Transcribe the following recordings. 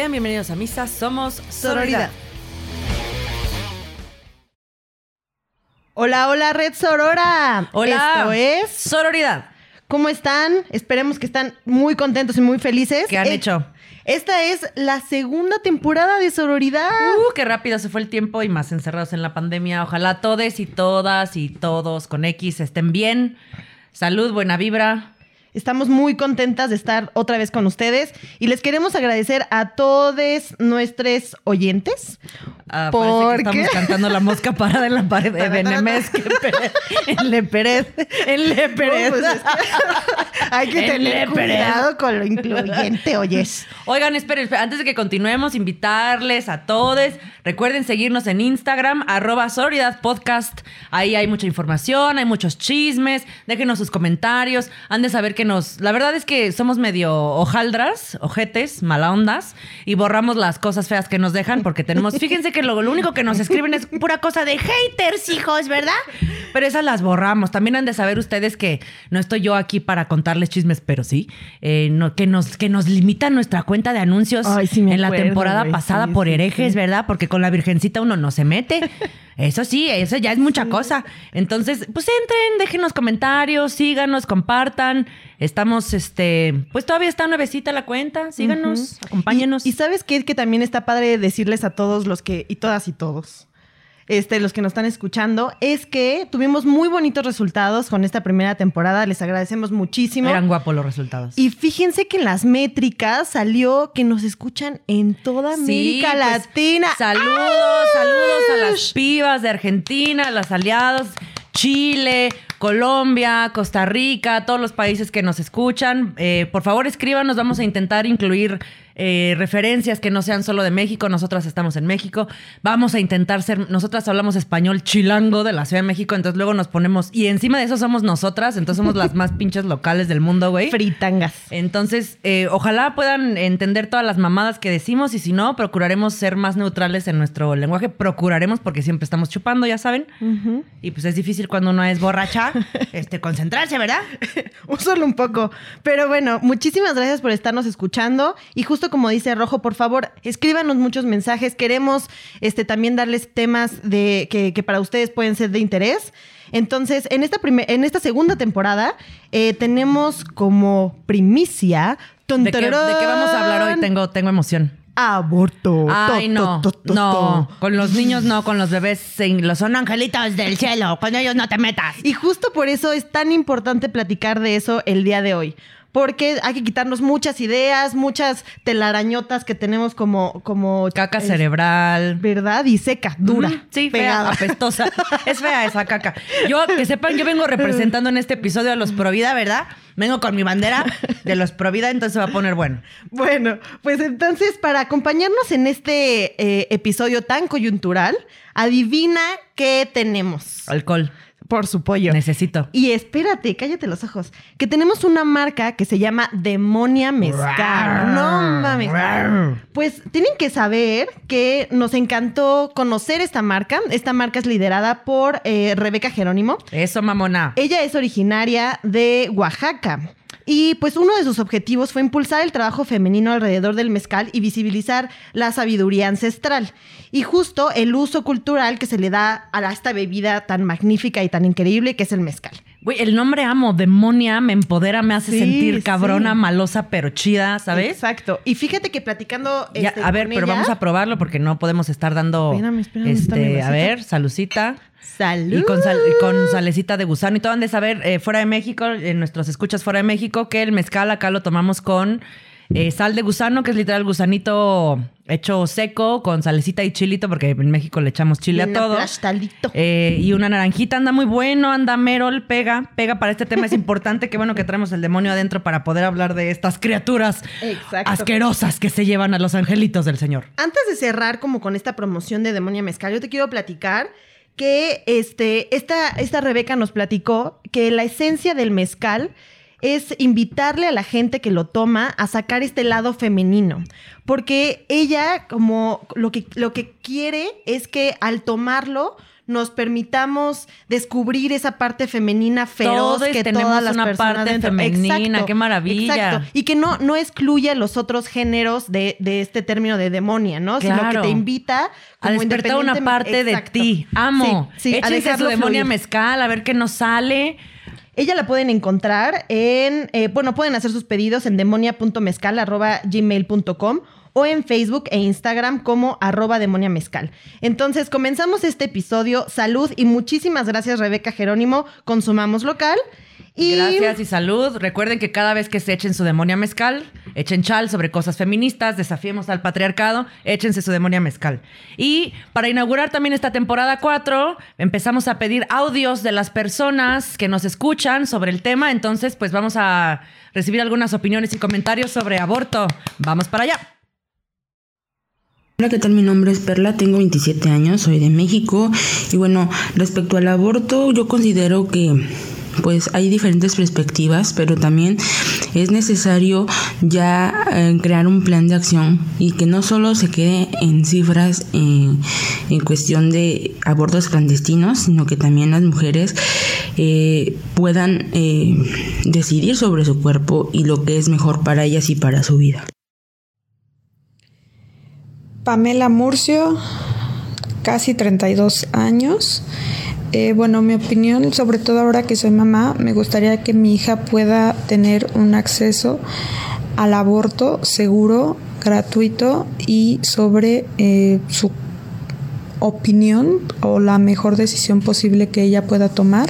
Sean bienvenidos a Misa, somos Sororidad. Hola, hola, Red Sorora. Hola. Esto es. Sororidad. ¿Cómo están? Esperemos que están muy contentos y muy felices. ¿Qué han Eh, hecho? Esta es la segunda temporada de Sororidad. Uh, qué rápido se fue el tiempo y más encerrados en la pandemia. Ojalá todos y todas y todos con X estén bien. Salud, buena vibra. Estamos muy contentas de estar otra vez con ustedes y les queremos agradecer a todos nuestros oyentes. Ah, ¿Por parece que estamos cantando la mosca parada en la pared de Benemés. En Le Pérez. En Le Pérez. No, pues es que hay que tener cuidado con lo incluyente, oyes. Oigan, esperen, esperen, antes de que continuemos, invitarles a todos. Recuerden seguirnos en Instagram, arroba Sororidad Podcast. Ahí hay mucha información, hay muchos chismes. Déjenos sus comentarios. Han de saber que nos. La verdad es que somos medio hojaldras, ojetes, mala ondas, y borramos las cosas feas que nos dejan porque tenemos. Fíjense que lo, lo único que nos escriben es pura cosa de haters, hijos, ¿verdad? Pero esas las borramos. También han de saber ustedes que no estoy yo aquí para contarles chismes, pero sí, eh, no- que, nos, que nos limita nuestra cuenta de anuncios Ay, sí me en la temporada pasada sí, por herejes, sí. ¿verdad? Porque con la virgencita uno no se mete. Eso sí, eso ya es mucha cosa. Entonces, pues entren, déjenos comentarios, síganos, compartan. Estamos, este, pues todavía está nuevecita la cuenta. Síganos, acompáñenos. Y, y sabes qué? que también está padre decirles a todos los que, y todas y todos, este, los que nos están escuchando, es que tuvimos muy bonitos resultados con esta primera temporada. Les agradecemos muchísimo. Eran guapos los resultados. Y fíjense que en las métricas salió que nos escuchan en toda Sí, América pues, Latina. Saludos, saludos a las pibas de Argentina, a los aliados, Chile, Colombia, Costa Rica, todos los países que nos escuchan. Eh, por favor, escríbanos, vamos a intentar incluir eh, referencias que no sean solo de México. Nosotras estamos en México. Vamos a intentar ser, nosotras hablamos español chilango de la Ciudad de México, entonces luego nos ponemos, y encima de eso somos nosotras, entonces somos las más pinches locales del mundo, güey. Fritangas. Entonces, eh, ojalá puedan entender todas las mamadas que decimos y si no, procuraremos ser más neutrales en nuestro lenguaje. Procuraremos porque siempre estamos chupando, ya saben. Y pues es difícil cuando uno es borracha, este, concentrarse, ¿verdad? Solo un poco. Pero bueno, muchísimas gracias por estarnos escuchando. Y justo como dice Rojo, por favor, escríbanos muchos mensajes. Queremos este, también darles temas de, que, que para ustedes pueden ser de interés. Entonces, en esta, primer- en esta segunda temporada eh, tenemos como primicia... ¿De qué, de qué vamos a hablar hoy? Tengo, tengo emoción. Aborto. Ay, To, no, to, to, to, no. Con los niños no, con los bebés, los son angelitos del cielo. Con ellos no te metas. Y justo por eso es tan importante platicar de eso el día de hoy. Porque hay que quitarnos muchas ideas, muchas telarañotas que tenemos como... como Caca es- cerebral. ¿Verdad? Y seca, dura. Sí, pegada. fea, apestosa. es fea esa caca. Yo, que sepan, yo vengo representando en este episodio a los Provida, ¿verdad? Vengo con mi bandera de los Provida, entonces se va a poner bueno. Bueno, pues entonces para acompañarnos en este eh, episodio tan coyuntural, adivina qué tenemos. Alcohol. Por su pollo. Necesito. Y espérate, cállate los ojos. Que tenemos una marca que se llama Demonia Mezcal. No mames. Pues tienen que saber que nos encantó conocer esta marca. Esta marca es liderada por eh, Rebeca Jerónimo. Eso, mamona. Ella es originaria de Oaxaca. Y pues uno de sus objetivos fue impulsar el trabajo femenino alrededor del mezcal y visibilizar la sabiduría ancestral. Y justo el uso cultural que se le da a esta bebida tan magnífica y tan increíble que es el mezcal. Güey, el nombre amo, demonia, me empodera, me hace Sí, sentir cabrona, sí. malosa, pero chida, ¿sabes? Exacto. Y fíjate que platicando. Ya, este, a ver, con pero ella- vamos a probarlo porque no podemos estar dando. Espérame, espérame, este, a ver, salucita. Salud. Y con, sal- con salecita de gusano. Y todo han de saber, eh, fuera de México, en nuestros escuchas fuera de México, que el mezcal acá lo tomamos con eh, sal de gusano, que es literal gusanito hecho seco, con salecita y chilito, porque en México le echamos chile a Bien todo. Eh, y una naranjita anda muy bueno, anda Merol, pega, pega para este tema. Es importante que bueno que traemos el demonio adentro para poder hablar de estas criaturas Exacto. asquerosas que se llevan a los angelitos del Señor. Antes de cerrar como con esta promoción de Demonia Mezcal, yo te quiero platicar que este, esta, esta Rebeca nos platicó que la esencia del mezcal es invitarle a la gente que lo toma a sacar este lado femenino. Porque ella, como lo que, lo que quiere es que al tomarlo, nos permitamos descubrir esa parte femenina feroz Todos que tenemos todas las una personas parte dentro. femenina, qué maravilla. Y que no, no excluye los otros géneros de, de este término de demonia, ¿no? Sino que Claro. te invita A como despertar una parte de Exacto. ti. Amo. Sí, sí, a su demonia fluir. mezcal, a ver qué nos sale. Ella la pueden encontrar en, eh, bueno, pueden hacer sus pedidos en demonia.mezcal.gmail.com o en Facebook e Instagram como arroba demonia mezcal. Entonces, comenzamos este episodio. Salud y muchísimas gracias, Rebeca Jerónimo. Consumamos local. Y Gracias y salud. Recuerden que cada vez que se echen su demonia mezcal, echen chal sobre cosas feministas, desafiemos al patriarcado, échense su demonia mezcal. Y para inaugurar también esta temporada 4, empezamos a pedir audios de las personas que nos escuchan sobre el tema. Entonces, pues vamos a recibir algunas opiniones y comentarios sobre aborto. Vamos para allá. Hola, ¿qué tal? Mi nombre es Perla, tengo 27 años, soy de México y bueno, respecto al aborto yo considero que pues hay diferentes perspectivas, pero también es necesario ya eh, crear un plan de acción y que no solo se quede en cifras eh, en cuestión de abortos clandestinos, sino que también las mujeres eh, puedan decidir sobre su cuerpo y lo que es mejor para ellas y para su vida. Pamela Murcio, casi 32 años. Eh, bueno, mi opinión, sobre todo ahora que soy mamá, me gustaría que mi hija pueda tener un acceso al aborto seguro, gratuito y sobre eh, su opinión o la mejor decisión posible que ella pueda tomar.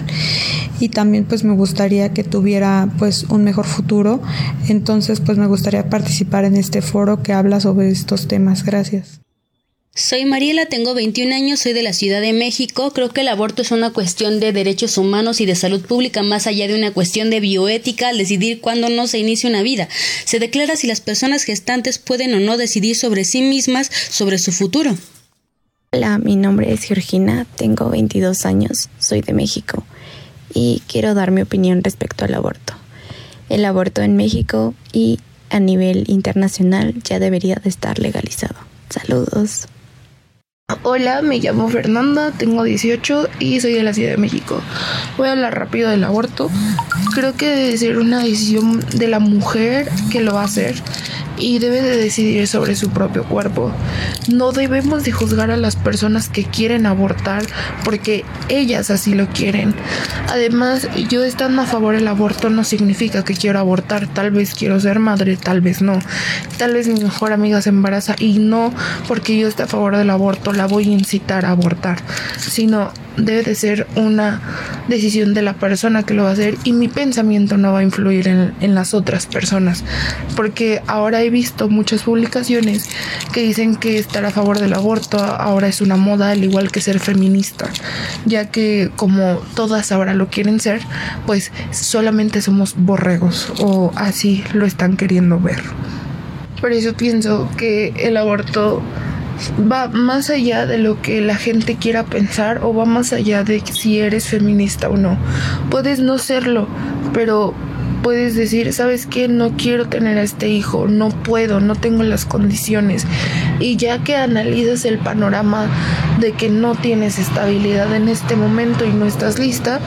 Y también pues me gustaría que tuviera pues un mejor futuro. Entonces pues me gustaría participar en este foro que habla sobre estos temas. Gracias Soy Mariela, tengo 21 años, soy de la Ciudad de México. Creo que el aborto es una cuestión de derechos humanos y de salud pública más allá de una cuestión de bioética al decidir cuándo no se inicia una vida. Se declara si las personas gestantes pueden o no decidir sobre sí mismas, sobre su futuro. Hola, mi nombre es Georgina, tengo 22 años, soy de México y quiero dar mi opinión respecto al aborto. El aborto en México y a nivel internacional ya debería de estar legalizado. Saludos. Hola, me llamo Fernanda, tengo 18 y soy de la Ciudad de México. Voy a hablar rápido del aborto. Creo que debe ser una decisión de la mujer que lo va a hacer y debe de decidir sobre su propio cuerpo. No debemos de juzgar a las personas que quieren abortar porque ellas así lo quieren. Además, yo estando a favor del aborto no significa que quiero abortar. Tal vez quiero ser madre, tal vez no. Tal vez mi mejor amiga se embaraza y no porque yo esté a favor del aborto la voy a incitar a abortar, sino debe de ser una decisión de la persona que lo va a hacer y mi pensamiento no va a influir en, en las otras personas. Porque ahora he visto muchas publicaciones que dicen que estar a favor del aborto ahora es una moda al igual que ser feminista ya que como todas ahora lo quieren ser pues solamente somos borregos o así lo están queriendo ver. Por eso pienso que el aborto va más allá de lo que la gente quiera pensar o va más allá de si eres feminista o no. Puedes no serlo, pero puedes decir, ¿sabes qué? No quiero tener a este hijo, no puedo, no tengo las condiciones. Y ya que analizas el panorama de que no tienes estabilidad en este momento y no estás lista,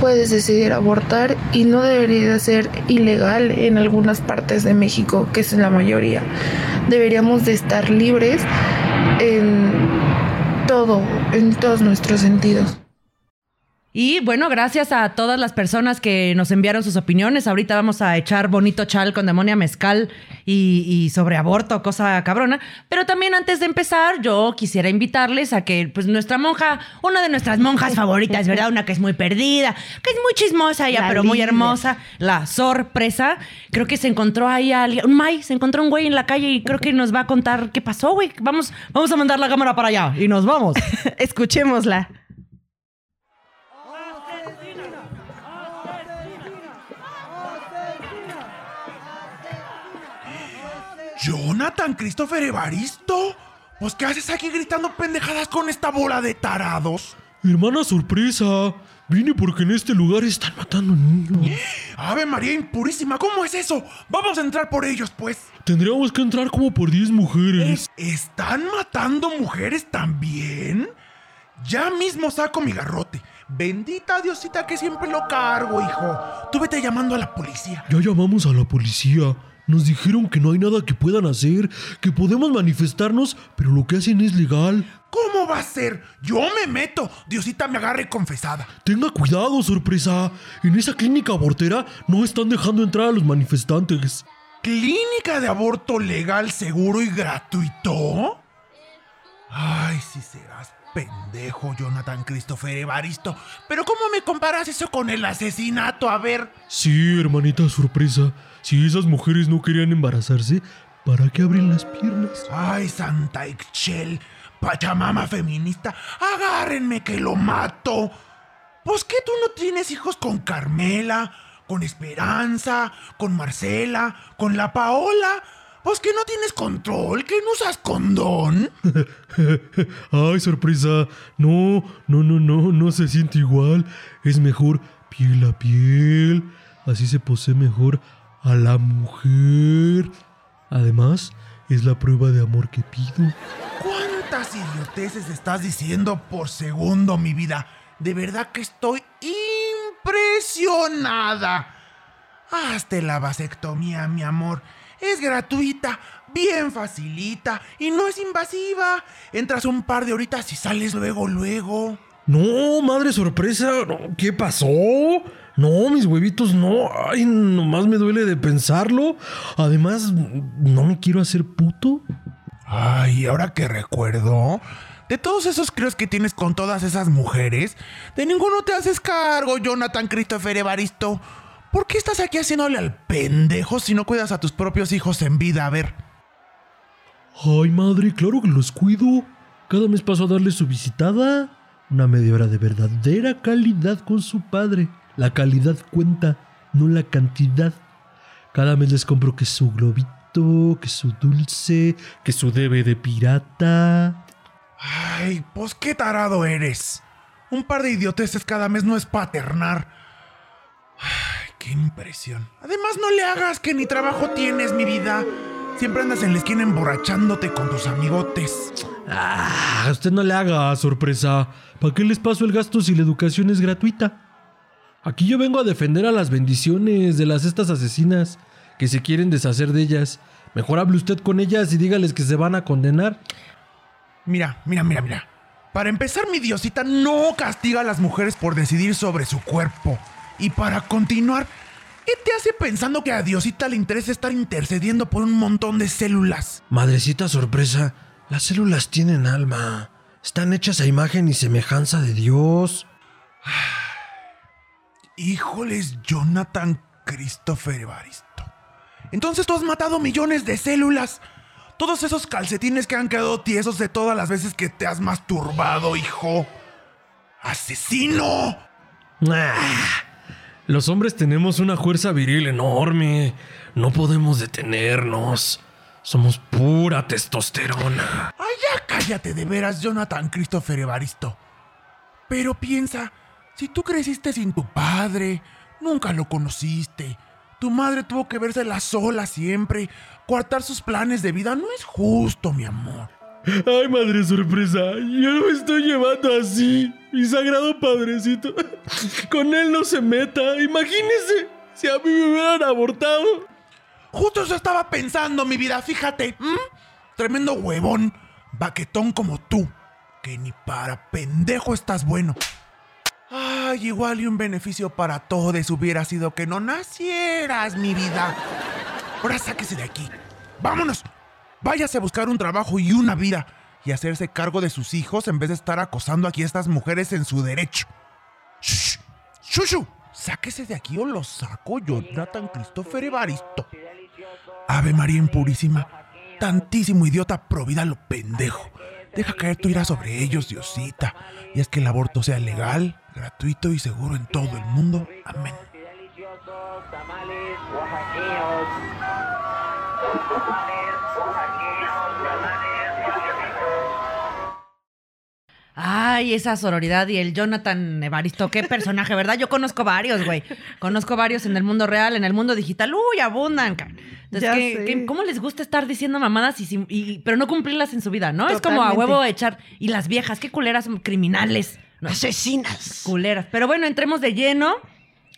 puedes decidir abortar y no debería de ser ilegal en algunas partes de México, que es la mayoría. Deberíamos de estar libres en todo, en todos nuestros sentidos. Y bueno, gracias a todas las personas que nos enviaron sus opiniones. Ahorita vamos a echar bonito chal con demonia mezcal y, y sobre aborto, cosa cabrona. Pero también antes de empezar, yo quisiera invitarles a que, pues, nuestra monja, una de nuestras monjas favoritas, ¿verdad? Una que es muy perdida, que es muy chismosa ella, La pero muy hermosa, la sorpresa. Creo que se encontró ahí a alguien, un May, se encontró un güey en la calle y creo que nos va a contar qué pasó, güey. Vamos, vamos a mandar la cámara para allá y nos vamos. Escuchémosla. Jonathan Christopher Evaristo. Pues, ¿qué haces aquí gritando pendejadas con esta bola de tarados? Hermana sorpresa. Vine porque en este lugar están matando niños. Ave María Impurísima, ¿cómo es eso? Vamos a entrar por ellos, pues. Tendríamos que entrar como por 10 mujeres. ¿Están matando mujeres también? Ya mismo saco mi garrote. Bendita Diosita que siempre lo cargo, hijo. Tú vete llamando a la policía. Ya llamamos a la policía. Nos dijeron que no hay nada que puedan hacer, que podemos manifestarnos, pero lo que hacen es legal. ¿Cómo va a ser? Yo me meto. Diosita me agarre confesada. Tenga cuidado, sorpresa. En esa clínica abortera no están dejando entrar a los manifestantes. ¿Clínica de aborto legal, seguro y gratuito? Ay, si serás pendejo, Jonathan Christopher Evaristo. Pero ¿cómo me comparas eso con el asesinato? A ver. Sí, hermanita sorpresa. Si esas mujeres no querían embarazarse, ¿para qué abren las piernas? Ay, Santa Ixchel, Pachamama feminista, agárrenme que lo mato. Pues que tú no tienes hijos con Carmela, con Esperanza, con Marcela, con la Paola. Pues que no tienes control, que no usas condón. Ay, sorpresa. No, no, no, no, no se siente igual. Es mejor piel a piel. Así se posee mejor a la mujer. Además, es la prueba de amor que pido. ¿Cuántas idioteces estás diciendo por segundo, mi vida? De verdad que estoy impresionada. Hazte la vasectomía, mi amor. Es gratuita, bien facilita y no es invasiva. Entras un par de horitas y sales luego, luego. No, madre sorpresa. ¿Qué pasó? No, mis huevitos no. Ay, nomás me duele de pensarlo. Además, no me quiero hacer puto. Ay, ahora que recuerdo, de todos esos creos que tienes con todas esas mujeres, de ninguno te haces cargo, Jonathan Christopher Evaristo. ¿Por qué estás aquí haciéndole al pendejo si no cuidas a tus propios hijos en vida? A ver. Ay, madre, claro que los cuido. Cada mes paso a darle su visitada. Una media hora de verdadera calidad con su padre. La calidad cuenta, no la cantidad. Cada mes les compro que su globito, que su dulce, que su debe de pirata. Ay, pues qué tarado eres. Un par de idioteces cada mes no es paternar. Qué impresión. Además, no le hagas que ni trabajo tienes, mi vida. Siempre andas en la esquina emborrachándote con tus amigotes. Ah, usted no le haga sorpresa. ¿Para qué les paso el gasto si la educación es gratuita? Aquí yo vengo a defender a las bendiciones de las estas asesinas que se quieren deshacer de ellas. Mejor hable usted con ellas y dígales que se van a condenar. Mira, mira, mira, mira. Para empezar, mi diosita no castiga a las mujeres por decidir sobre su cuerpo. Y para continuar, ¿qué te hace pensando que a Diosita le interesa estar intercediendo por un montón de células? Madrecita sorpresa, las células tienen alma. Están hechas a imagen y semejanza de Dios. Híjoles, Jonathan Christopher Evaristo. Entonces tú has matado millones de células. Todos esos calcetines que han quedado tiesos de todas las veces que te has masturbado, hijo. ¡Asesino! Ah, los hombres tenemos una fuerza viril enorme. No podemos detenernos. Somos pura testosterona. Ay, ya cállate de veras, Jonathan Christopher Evaristo. Pero piensa, si tú creciste sin tu padre, nunca lo conociste. Tu madre tuvo que vérsela sola siempre. Coartar sus planes de vida no es justo, mi amor. Ay, madre sorpresa, yo me estoy llevando así. Mi sagrado padrecito. Con él no se meta. Imagínese si a mí me hubieran abortado. Justo eso estaba pensando, mi vida, fíjate. ¿m? Tremendo huevón. Baquetón como tú. Que ni para pendejo estás bueno. Ay, igual y un beneficio para todos hubiera sido que no nacieras, mi vida. Ahora sáquese de aquí. Vámonos. Váyase a buscar un trabajo y una vida. Y hacerse cargo de sus hijos en vez de estar acosando aquí a estas mujeres en su derecho. ¡Shh! ¡Shushu! Sáquese de aquí o lo saco, Jonathan Christopher Evaristo. Ave María Impurísima. Tantísimo idiota provida lo pendejo. Deja caer tu ira sobre ellos, Diosita. Y es que el aborto sea legal, gratuito y seguro en todo el mundo. Amén. Ay, esa sororidad y el Jonathan Evaristo, qué personaje, ¿verdad? Yo conozco varios, güey. Conozco varios en el mundo real, en el mundo digital. Uy, abundan. Entonces, Ya ¿qué- sé. qué- ¿cómo les gusta estar diciendo mamadas y, pero no cumplirlas en su vida, no? Es como a huevo echar. Y las viejas, qué culeras son criminales. Asesinas. Culeras. Pero bueno, entremos de lleno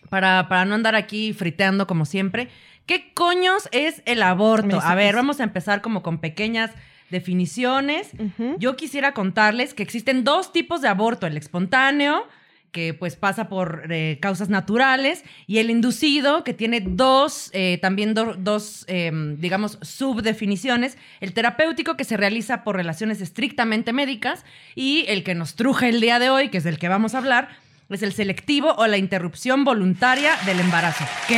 para, para no andar aquí friteando como siempre. ¿Qué coños es el aborto? A ver, vamos a empezar como con pequeñas definiciones. Yo quisiera contarles que existen dos tipos de aborto, el espontáneo, que pues pasa por eh, causas naturales, y el inducido, que tiene dos, eh, también do- dos, eh, digamos, subdefiniciones, el terapéutico, que se realiza por relaciones estrictamente médicas, y el que nos truje el día de hoy, que es del que vamos a hablar, es el selectivo o la interrupción voluntaria del embarazo. ¿Qué?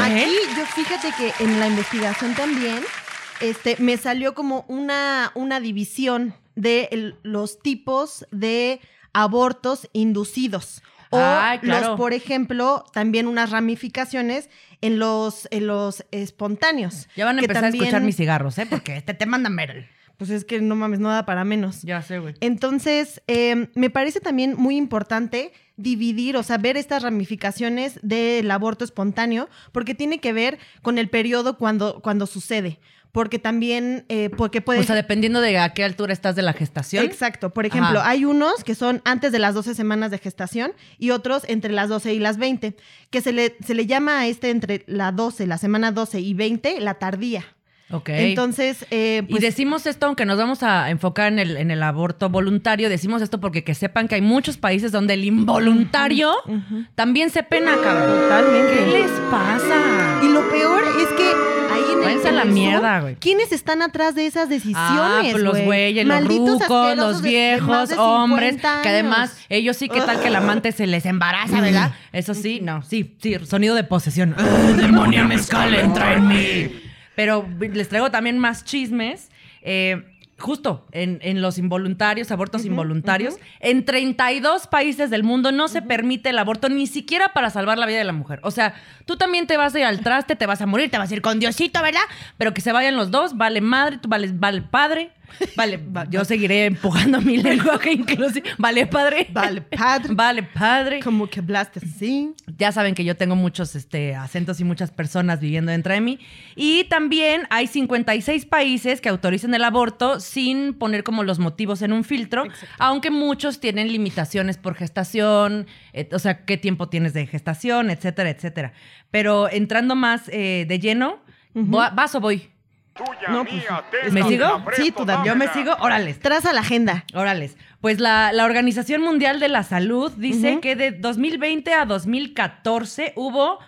Aquí yo fíjate que en la investigación también este, me salió como una, una división de el- los tipos de abortos inducidos. O Ay, claro. los, por ejemplo, también unas ramificaciones en los, en los espontáneos. Ya van a empezar a escuchar mis cigarros, ¿eh? Porque este te manda Meryl. Pues es que no mames, no da para menos. Ya sé, güey. Entonces, eh, me parece también muy importante dividir, o sea, ver estas ramificaciones del aborto espontáneo, porque tiene que ver con el periodo cuando, cuando sucede. Porque también, eh, porque puede... O sea, dependiendo de a qué altura estás de la gestación. Exacto. Por ejemplo, Ajá. hay unos que son antes de las 12 semanas de gestación y otros entre las 12 y las 20, que se le, se le llama a este entre la 12, la semana 12 y 20, la tardía. Ok. Entonces, eh, y pues, decimos esto, aunque nos vamos a enfocar en el, en el aborto voluntario, decimos esto porque que sepan que hay muchos países donde el involuntario también se pena, cabrón. Totalmente. ¿Qué les pasa? Y lo peor es que ahí en el Váyanse a la mierda, güey. ¿Quiénes están atrás de esas decisiones? Ah, pues los güey? güeyes, los Malditos rucos, asquerosos los de- de más viejos, de hombres, 50 que además años. ellos sí, ¿qué tal que el amante se les embaraza, verdad? Eso sí, no, sí, sí, sonido de posesión. ¡Ah, demonia mezcal entra en mí! Pero les traigo también más chismes. eh, justo en, en los involuntarios, abortos involuntarios, en 32 países del mundo no se permite el aborto ni siquiera para salvar la vida de la mujer. O sea, tú también te vas a ir al traste, te vas a morir, te vas a ir con Diosito, ¿verdad? Pero que se vayan los dos, vale madre, tú vales, vale padre. Vale, va- yo seguiré empujando mi lenguaje inclusive. Vale padre. Vale, padre. Vale padre. Como que hablaste así. Ya saben que yo tengo muchos este, acentos y muchas personas viviendo dentro de mí. Y también hay 56 países que autorizan el aborto sin poner como los motivos en un filtro, aunque muchos tienen limitaciones por gestación, eh, o sea, qué tiempo tienes de gestación, etcétera, etcétera. Pero entrando más eh, de lleno, ¿va- ¿vas o voy? No, pues, ¿Me sigo? Sí, tú dame. Yo me sigo, órales. Traza la agenda. Órales. Pues la, la Organización Mundial de la Salud dice que de 2020 a 2014 hubo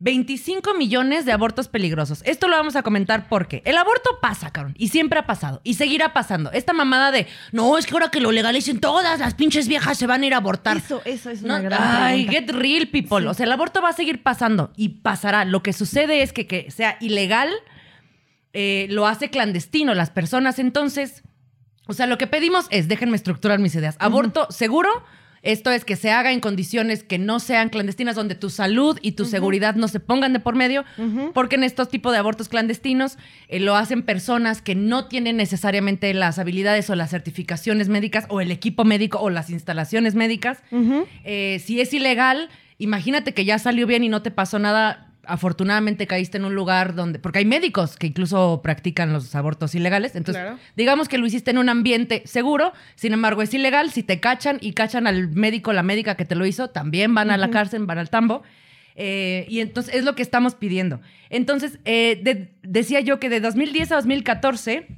25 millones de abortos peligrosos. Esto lo vamos a comentar porque el aborto pasa, cabrón, y siempre ha pasado, y seguirá pasando. Esta mamada de, no, es que ahora que lo legalicen todas las pinches viejas se van a ir a abortar. Eso, eso es No, una gran ay, pregunta. get real, people. O sea, el aborto va a seguir pasando y pasará. Lo que sucede es que, que sea ilegal eh, lo hace clandestino las personas. Entonces, o sea, lo que pedimos es, déjenme estructurar mis ideas. Aborto seguro. Esto es que se haga en condiciones que no sean clandestinas, donde tu salud y tu seguridad no se pongan de por medio, porque en estos tipos de abortos clandestinos eh, lo hacen personas que no tienen necesariamente las habilidades o las certificaciones médicas o el equipo médico o las instalaciones médicas. Eh, si es ilegal, imagínate que ya salió bien y no te pasó nada. Afortunadamente caíste en un lugar donde, porque hay médicos que incluso practican los abortos ilegales, entonces Claro. digamos que lo hiciste en un ambiente seguro, sin embargo es ilegal, si te cachan y cachan al médico, la médica que te lo hizo, también van a la cárcel, van al tambo. Eh, y entonces es lo que estamos pidiendo. Entonces, eh, de- decía yo que de 2010 a 2014,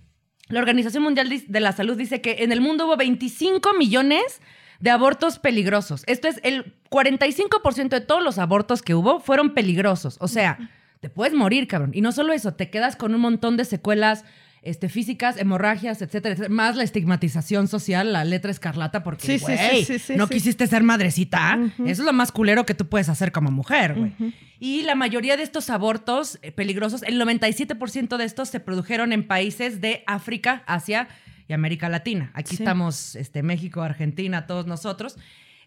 la Organización Mundial de la Salud dice que en el mundo hubo 25 millones de abortos peligrosos. Esto es el 45% de todos los abortos que hubo fueron peligrosos. O sea, te puedes morir, cabrón. Y no solo eso, te quedas con un montón de secuelas este, físicas, hemorragias, etcétera, etcétera. Más la estigmatización social, la letra escarlata, porque, Sí, no quisiste ser madrecita. Eso es lo más culero que tú puedes hacer como mujer, güey. Y la mayoría de estos abortos eh, peligrosos, el 97% de estos se produjeron en países de África, Asia y América Latina. Aquí estamos, este, México, Argentina, todos nosotros.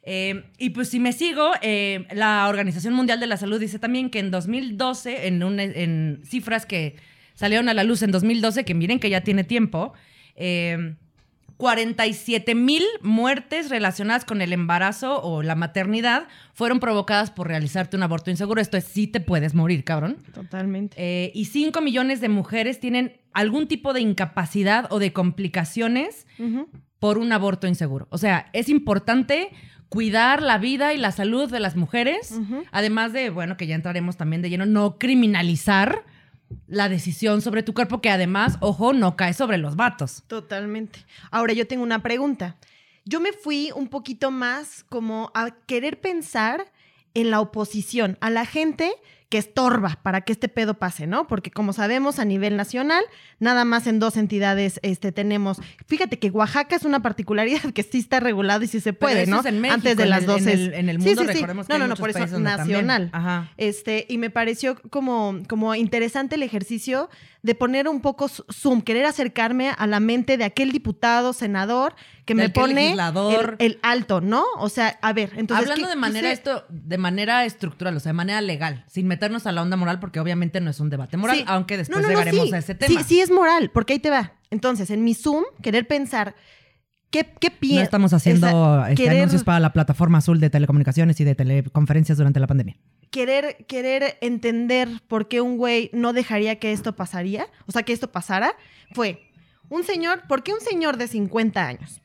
Eh, y pues si me sigo, eh, la Organización Mundial de la Salud dice también que en 2012, en, un- en cifras que salieron a la luz en 2012, que miren que ya tiene tiempo, eh, 47 mil muertes relacionadas con el embarazo o la maternidad fueron provocadas por realizarte un aborto inseguro. Esto es, sí te puedes morir, cabrón. Totalmente. Eh, y 5 millones de mujeres tienen algún tipo de incapacidad o de complicaciones por un aborto inseguro. O sea, es importante cuidar la vida y la salud de las mujeres, además de, bueno, que ya entraremos también de lleno, no criminalizar la decisión sobre tu cuerpo, que además, ojo, no cae sobre los vatos. Totalmente. Ahora yo tengo una pregunta. Yo me fui un poquito más como a querer pensar en la oposición, a la gente que estorba para que este pedo pase, ¿no? Porque como sabemos a nivel nacional, nada más en dos entidades este, tenemos. Fíjate que Oaxaca es una particularidad que sí está regulado y sí se Pero puede, eso ¿no? es en México, Antes de en las el- 12. en el- en el Sí, mundo sí, sí. recordemos que No, hay no, no, por eso nacional. Ajá. Este, y me pareció como, como interesante el ejercicio de poner un poco zoom, querer acercarme a la mente de aquel diputado, senador, que me pone el, el alto, ¿no? O sea, a ver, entonces. Hablando ¿qué- de manera esto, de manera estructural, o sea, de manera legal, sin meternos a la onda moral, porque obviamente no es un debate moral, Sí. aunque después No, no, no, llegaremos sí. a ese tema. Sí, sí es moral, porque ahí te va. Entonces, en mi Zoom, querer pensar, ¿qué, qué No piensas? estamos haciendo este, anuncios para la plataforma azul de telecomunicaciones y de teleconferencias durante la pandemia. Querer, querer entender por qué un güey no dejaría que esto pasaría, o sea, que esto pasara, fue un señor, ¿por qué un señor de 50 años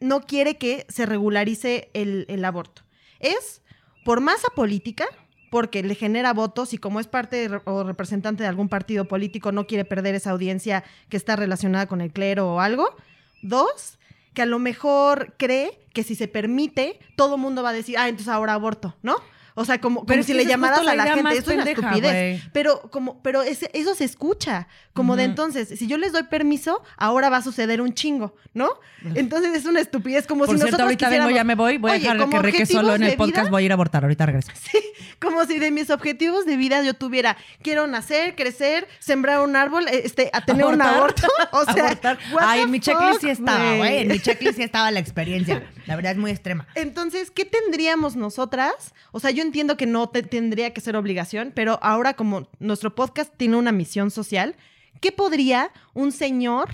no quiere que se regularice el, el aborto? Es por masa política, porque le genera votos y como es parte o representante de algún partido político no quiere perder esa audiencia que está relacionada con el clero o algo. Dos, que a lo mejor cree que si se permite, todo mundo va a decir, ah, entonces ahora aborto, ¿no? O sea, como, Pero como si le llamaras a la gente. más Es una estupidez. Pero, como, pero ese- eso se escucha. Como de entonces, si yo les doy permiso, ahora va a suceder un chingo, ¿no? Entonces es una estupidez. Como Por si cierto, nosotros ahorita vengo, ya me voy, voy a "Oye, dejar como que Reque solo en el podcast, vida, voy a ir a abortar, ahorita regreso. como si de mis objetivos de vida yo tuviera, quiero nacer, crecer, sembrar un árbol, eh, este, a tener un aborto. O sea, Ay, en mi checklist sí estaba, güey. En mi checklist sí estaba la experiencia. La verdad es muy extrema. Entonces, ¿qué tendríamos nosotras? O sea, yo entiendo que no te- tendría que ser obligación, pero ahora como nuestro podcast tiene una misión social, ¿qué podría un señor,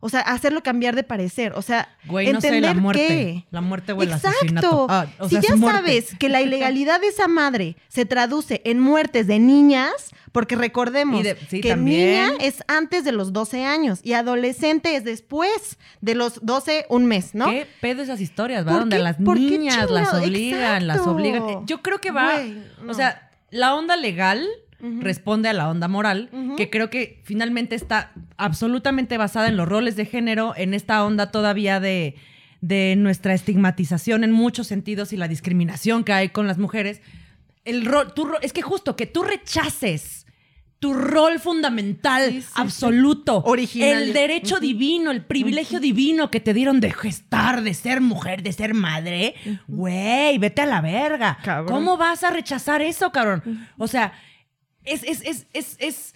o sea, hacerlo cambiar de parecer? O sea, Güey, no sé, entender la muerte. qué. La muerte o el Exacto. asesinato. Ah, o si sea, ya sabes que la ilegalidad de esa madre se traduce en muertes de niñas, porque recordemos Y de- sí, que también. niña es antes de los 12 años y adolescente es después de los 12, un mes, ¿no? ¿Qué pedo esas historias, va? ¿Por Donde las ¿Por qué niñas las obligan, las obligan. Yo creo que va. Güey, no. O sea, la onda legal responde a la onda moral, que creo que finalmente está absolutamente basada en los roles de género, en esta onda todavía de, de nuestra estigmatización en muchos sentidos y la discriminación que hay con las mujeres. El rol, tu ro- es que justo que tú rechaces tu rol fundamental, Sí, sí, absoluto, Original. el derecho divino, el privilegio divino que te dieron de gestar, de ser mujer, de ser madre, güey, vete a la verga. Cabrón. ¿Cómo vas a rechazar eso, cabrón? O sea, es, es, es, es, es-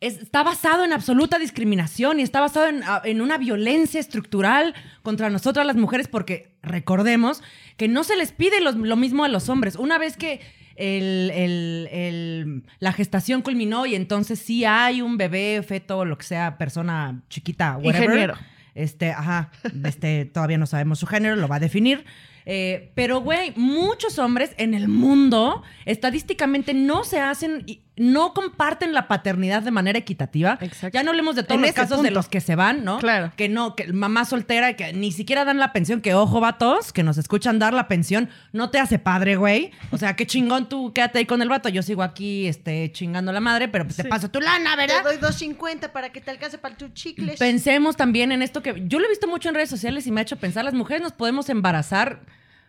es- está basado en absoluta discriminación y está basado en, a- en una violencia estructural contra nosotras las mujeres porque recordemos que no se les pide los- lo mismo a los hombres. Una vez que el- el- el- la gestación culminó y entonces sí hay un bebé, feto, lo que sea, persona chiquita, whatever. Ingeniero. Este, ajá, este, todavía no sabemos su género, lo va a definir. Eh, pero, güey, muchos hombres en el mundo estadísticamente no se hacen, no comparten la paternidad de manera equitativa. Exacto. Ya no hablemos de todos En los casos de los que se van, ¿no? Claro. Que no, que mamá soltera, que ni siquiera dan la pensión, que ojo, vatos, que nos escuchan dar la pensión, no te hace padre, güey. O sea, qué chingón tú, quédate ahí con el vato. Yo sigo aquí, este, chingando la madre, pero pues te Sí. paso tu lana, Te ¿verdad? doy 2.50 para que te alcance para tu chicles. Pensemos también en esto que yo lo he visto mucho en redes sociales y me ha hecho pensar, las mujeres nos podemos embarazar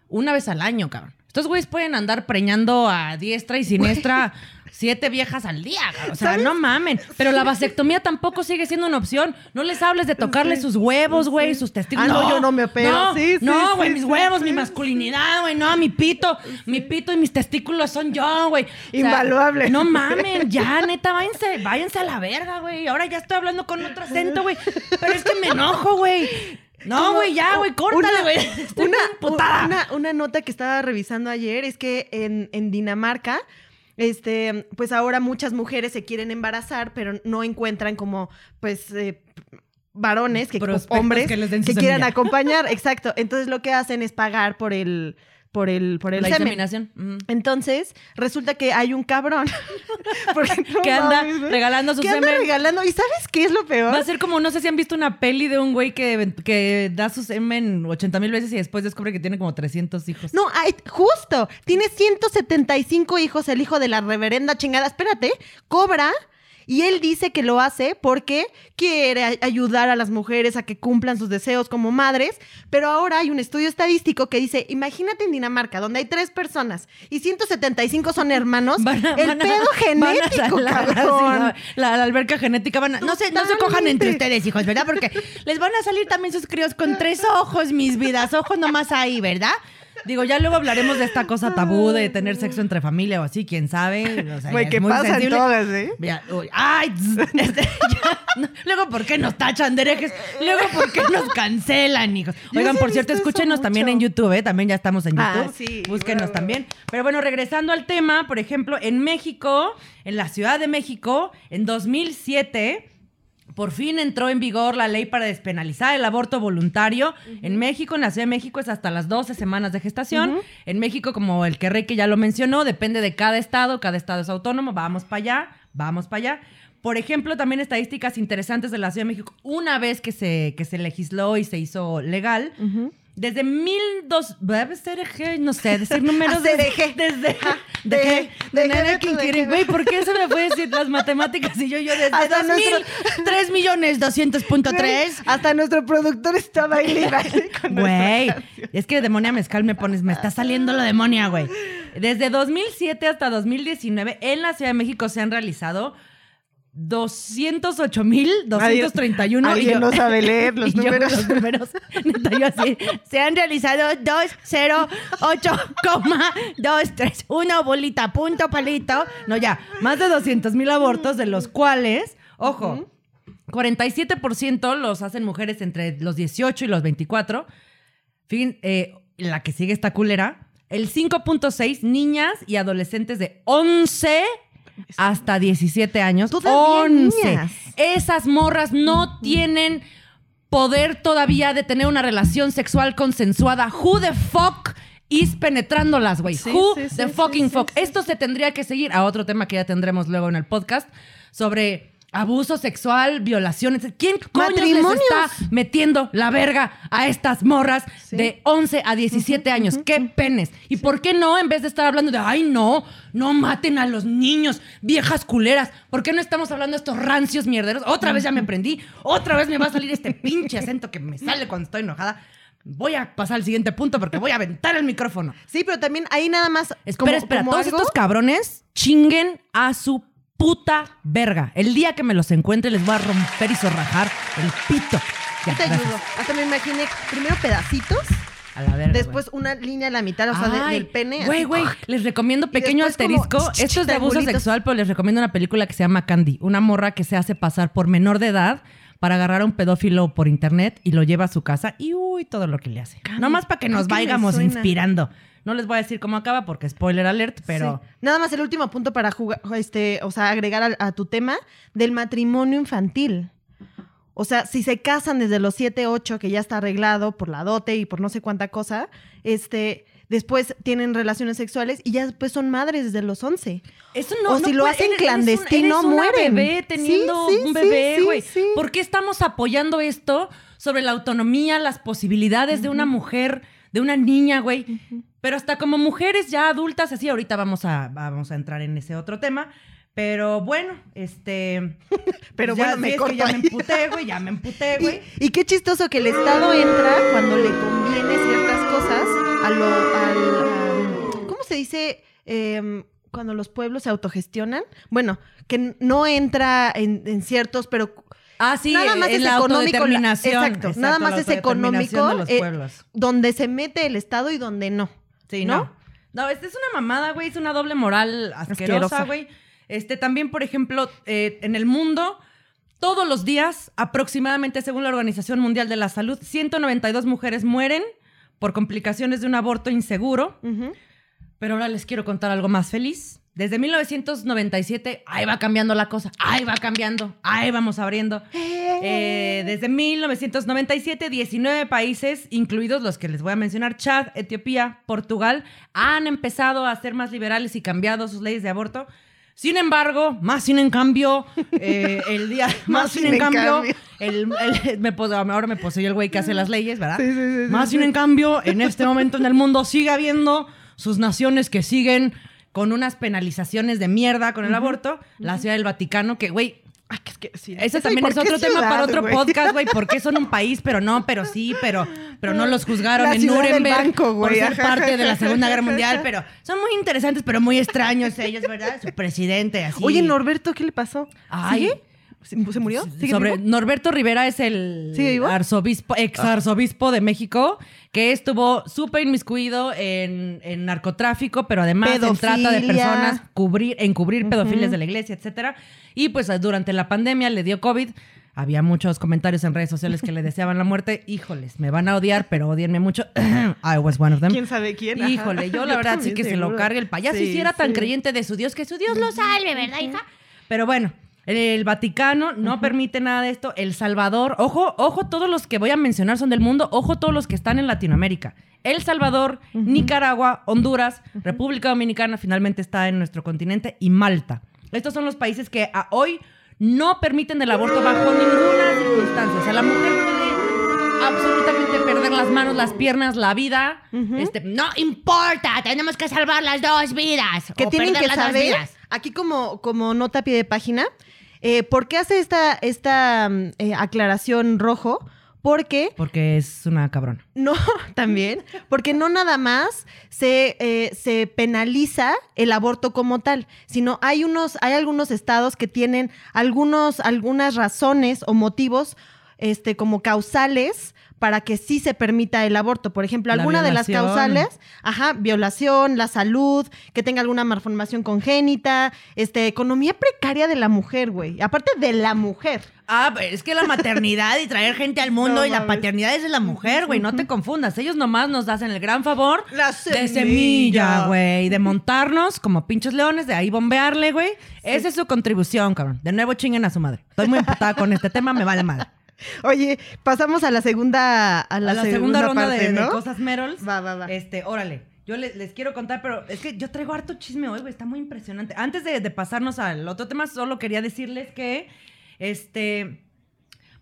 una vez al año, cabrón. Estos güeyes pueden andar preñando a diestra y siniestra siete viejas al día. O sea, ¿Sabes? no mamen. Pero la vasectomía tampoco sigue siendo una opción. No les hables de tocarle Sí, sus huevos, güey, sí. sus testículos. Ah, no, yo no me opero. No, Sí, sí, no, güey, mis huevos, mi masculinidad, güey, no, mi pito, mi pito y mis testículos son yo, güey. O sea, Invaluable. No mamen, ya, neta, váyanse, váyanse a la verga, güey. Ahora ya estoy hablando con otro acento, güey. Pero es que me enojo, güey. No, güey, ya, güey, córtale, güey. Una, una, una nota que estaba revisando ayer es que en, en Dinamarca, este, pues ahora muchas mujeres se quieren embarazar, pero no encuentran como, pues, eh, varones, que hombres, que que, quieran acompañar. Exacto. Entonces lo que hacen es pagar por el, por el, por el La semen. inseminación. Entonces, resulta que hay un cabrón porque no Que anda regalando su que anda semen. regalando. ¿Y sabes qué es lo peor? Va a ser como, no sé si han visto una peli de un güey que, que da su semen 80 mil veces y después descubre que tiene como 300 hijos. No, ay, justo. Tiene 175 hijos, el hijo de la reverenda chingada. Espérate, cobra. Y él dice que lo hace porque quiere ayudar a las mujeres a que cumplan sus deseos como madres. Pero ahora hay un estudio estadístico que dice, imagínate en Dinamarca, donde hay tres personas y 175 son hermanos. Van a- el van a- pedo van a genético, salar, cabrón. sí, la, la alberca genética van a- no, se, no se cojan entre ustedes, hijos, ¿verdad? Porque les van a salir también sus críos con tres ojos, mis vidas. Ojos nomás ahí, ¿verdad? Digo, ya luego hablaremos de esta cosa tabú de tener sexo entre familia o así, quién sabe. O sea, Güey, ya es que muy pasan sensible. todas, ¿eh? Ya, uy, ay, tss, este, ya, no, luego, ¿por qué nos tachan de herejes? Luego, ¿por qué nos cancelan, hijos? Yo Oigan, sí he por cierto, visto eso escúchenos también mucho. en YouTube, ¿eh? También ya estamos en Ah, YouTube. sí, Búsquenos también. Pero bueno, regresando al tema, por ejemplo, en México, en la Ciudad de México, en 2007... Por fin entró en vigor la ley para despenalizar el aborto voluntario. En México, en la Ciudad de México, es hasta las 12 semanas de gestación. En México, como el que Rey que ya lo mencionó, depende de cada estado. Cada estado es autónomo. Vamos para allá, vamos para allá. Por ejemplo, también estadísticas interesantes de la Ciudad de México. Una vez que se, que se legisló y se hizo legal, desde 1200, debe ser eje, no sé, decir números. Hacer desde-. Desde, de, De- de, de- de, de- de- de- Güey, ¿por qué se me puede decir las matemáticas y yo, yo desde Hasta 2000, nuestro- 3 millones 200 punto tres? Hasta nuestro productor estaba ahí Güey, es que demonia mezcal me pones, me está saliendo lo demonia, güey. Desde 2007 hasta 2019 en la Ciudad de México se han realizado 208,231. Alguien y yo- no sabe leer los y yo números. los números. Neta, yo así. Se han realizado 208,231 bolita, punto, palito. No, ya, más de 200 mil abortos, de los cuales, ojo, 47% los hacen mujeres entre los 18 y los 24. Fin, eh, la que sigue esta culera. El 5.6, niñas y adolescentes de 11 hasta 17 años. Todavía 11. niñas. Esas morras no tienen poder todavía de tener una relación sexual consensuada. Who the fuck is penetrándolas, güey? Sí, Who sí, the sí, fucking fuck. Esto se tendría que seguir a otro tema que ya tendremos luego en el podcast sobre abuso sexual, violaciones. ¿Quién coño les está metiendo la verga a estas morras de 11 a 17 años? ¡Qué penes! ¿Y por qué no, en vez de estar hablando de, ay, no, no maten a los niños, viejas culeras? ¿Por qué no estamos hablando de estos rancios mierderos? Otra vez ya me prendí, otra vez me va a salir este pinche acento que me sale cuando estoy enojada. Voy a pasar al siguiente punto porque voy a aventar el micrófono. Sí, pero también ahí nada más. Espera, como- espera, como todos algo- estos cabrones chinguen a su puta verga. El día que me los encuentre les voy a romper y zorrajar el pito. Ya, Yo te gracias. ayudo. Hasta me imaginé primero pedacitos, A la verga. después una línea a la mitad, o sea, de- del pene. Güey, así. güey, les recomiendo pequeño después como asterisco. Esto es de abuso sexual, pero les recomiendo una película que se llama Candy. Una morra que se hace pasar por menor de edad para agarrar a un pedófilo por internet y lo lleva a su casa y uy, todo lo que le hace. Candy, Nomás para que nos vayamos inspirando. No les voy a decir cómo acaba porque spoiler alert, pero... Sí. Nada más el último punto para jugar, este, o sea, agregar a, tu tema del matrimonio infantil. O sea, si se casan desde los 7, 8, que ya está arreglado por la dote y por no sé cuánta cosa, este, después tienen relaciones sexuales y ya después son madres desde los 11. Eso O si lo puede- hacen eres- clandestino, eres una mueren. bebé teniendo Sí, sí, un bebé, güey. sí. ¿Por qué estamos apoyando esto sobre la autonomía, las posibilidades de una mujer, de una niña, güey? Pero hasta como mujeres ya adultas, así ahorita vamos a, vamos a entrar en ese otro tema. Pero bueno, este. Pero ya, bueno, me corto ya me emputé, güey, ya me emputé, güey. Y, y qué chistoso que el Estado entra cuando le conviene ciertas cosas a lo. al, ¿Cómo se dice? Em, cuando los pueblos se autogestionan. Bueno, que no entra en, en ciertos, pero Ah, sí, nada más en es la económico. la- autodeterminación. exacto, nada más es económico. autodeterminación de los eh, donde se mete el Estado y donde no. Sí, ¿no? no. No, esta es una mamada, güey. Es una doble moral asquerosa, güey. Este, también, por ejemplo, eh, en el mundo, todos los días, aproximadamente según la Organización Mundial de la Salud, 192 mujeres mueren por complicaciones de un aborto inseguro. Ujú. Pero ahora les quiero contar algo más feliz. Desde 1997, ahí va cambiando la cosa, ahí va cambiando, ahí vamos abriendo. Eh, desde 1997, 19 países, incluidos los que les voy a mencionar, Chad, Etiopía, Portugal, han empezado a ser más liberales y cambiado sus leyes de aborto. Sin embargo, más sin en cambio, eh, el día, más, sin, en cambio, el, el- me ahora me poseyó el güey que hace las leyes, ¿verdad? más sin en cambio, en este momento en el mundo sigue habiendo sus naciones que siguen con unas penalizaciones de mierda con el aborto. La ciudad del Vaticano, que, güey, Ay, que es que sí. ese también ¿por es otro tema para otro podcast, güey. ¿Por qué son un país, pero no, pero sí, pero, pero no los juzgaron La en Nuremberg banco, por ser parte de la Segunda Guerra Mundial? Pero son muy interesantes, pero muy extraños ellos, ¿verdad? Su presidente, así. Oye, Norberto, ¿qué le pasó? Ay. ¿Sigue? ¿Se, murió? ¿Sigue Sobre? Norberto Rivera es el arzobispo, ex arzobispo de México, que estuvo súper inmiscuido en, en narcotráfico, pero además en trata de Pedofilia. personas, cubrir, encubrir pedofilias de la iglesia, etcétera. Y pues durante la pandemia le dio COVID. Había muchos comentarios en redes sociales que le deseaban la muerte. Híjoles, me van a odiar, pero odienme mucho. I was one of them. ¿Quién sabe quién? Ajá. Híjole, yo la Yo verdad sí que se lo cargue el payaso. Sí, si era tan creyente de su Dios, que su Dios lo salve, ¿verdad, hija? Pero bueno, el Vaticano no permite nada de esto. El Salvador, ojo, ojo, todos los que voy a mencionar son del mundo, ojo, todos los que están en Latinoamérica. El Salvador, Nicaragua, Honduras, República Dominicana, finalmente está en nuestro continente, y Malta. Estos son los países que a hoy no permiten el aborto bajo ninguna circunstancia. O sea, la mujer puede absolutamente perder las manos, las piernas, la vida. este, no importa, tenemos que salvar las dos vidas. que o tienen perder que las dos saber, vidas. aquí como, como nota a pie de página, eh, ¿por qué hace esta, esta mm, eh, aclaración rojo? Porque Porque es una cabrona. no, también, porque no nada más se, eh, se penaliza el aborto como tal, sino hay unos, hay algunos estados que tienen algunos, algunas razones o motivos este, como causales para que sí se permita el aborto. Por ejemplo, La alguna de las causales, ajá, violación, la salud, que tenga alguna malformación congénita, este, economía precaria de la mujer, güey. Aparte de la mujer. Ah, es que la maternidad y traer gente al mundo No y la paternidad es de la mujer, güey. No te confundas. Ellos nomás nos hacen el gran favor La de semilla. güey. De montarnos como pinches leones, de ahí bombearle, güey. Esa es su contribución, cabrón. De nuevo chinguen a su madre. Estoy muy emputada con este tema, me vale madre. Oye, pasamos a la segunda, a A la, segunda, ronda parte, de, cosas Merols. Va, va, va. Este, órale. Yo les, les quiero contar, pero es que yo traigo harto chisme hoy, güey. Está muy impresionante. Antes de, de pasarnos al otro tema, solo quería decirles que, este,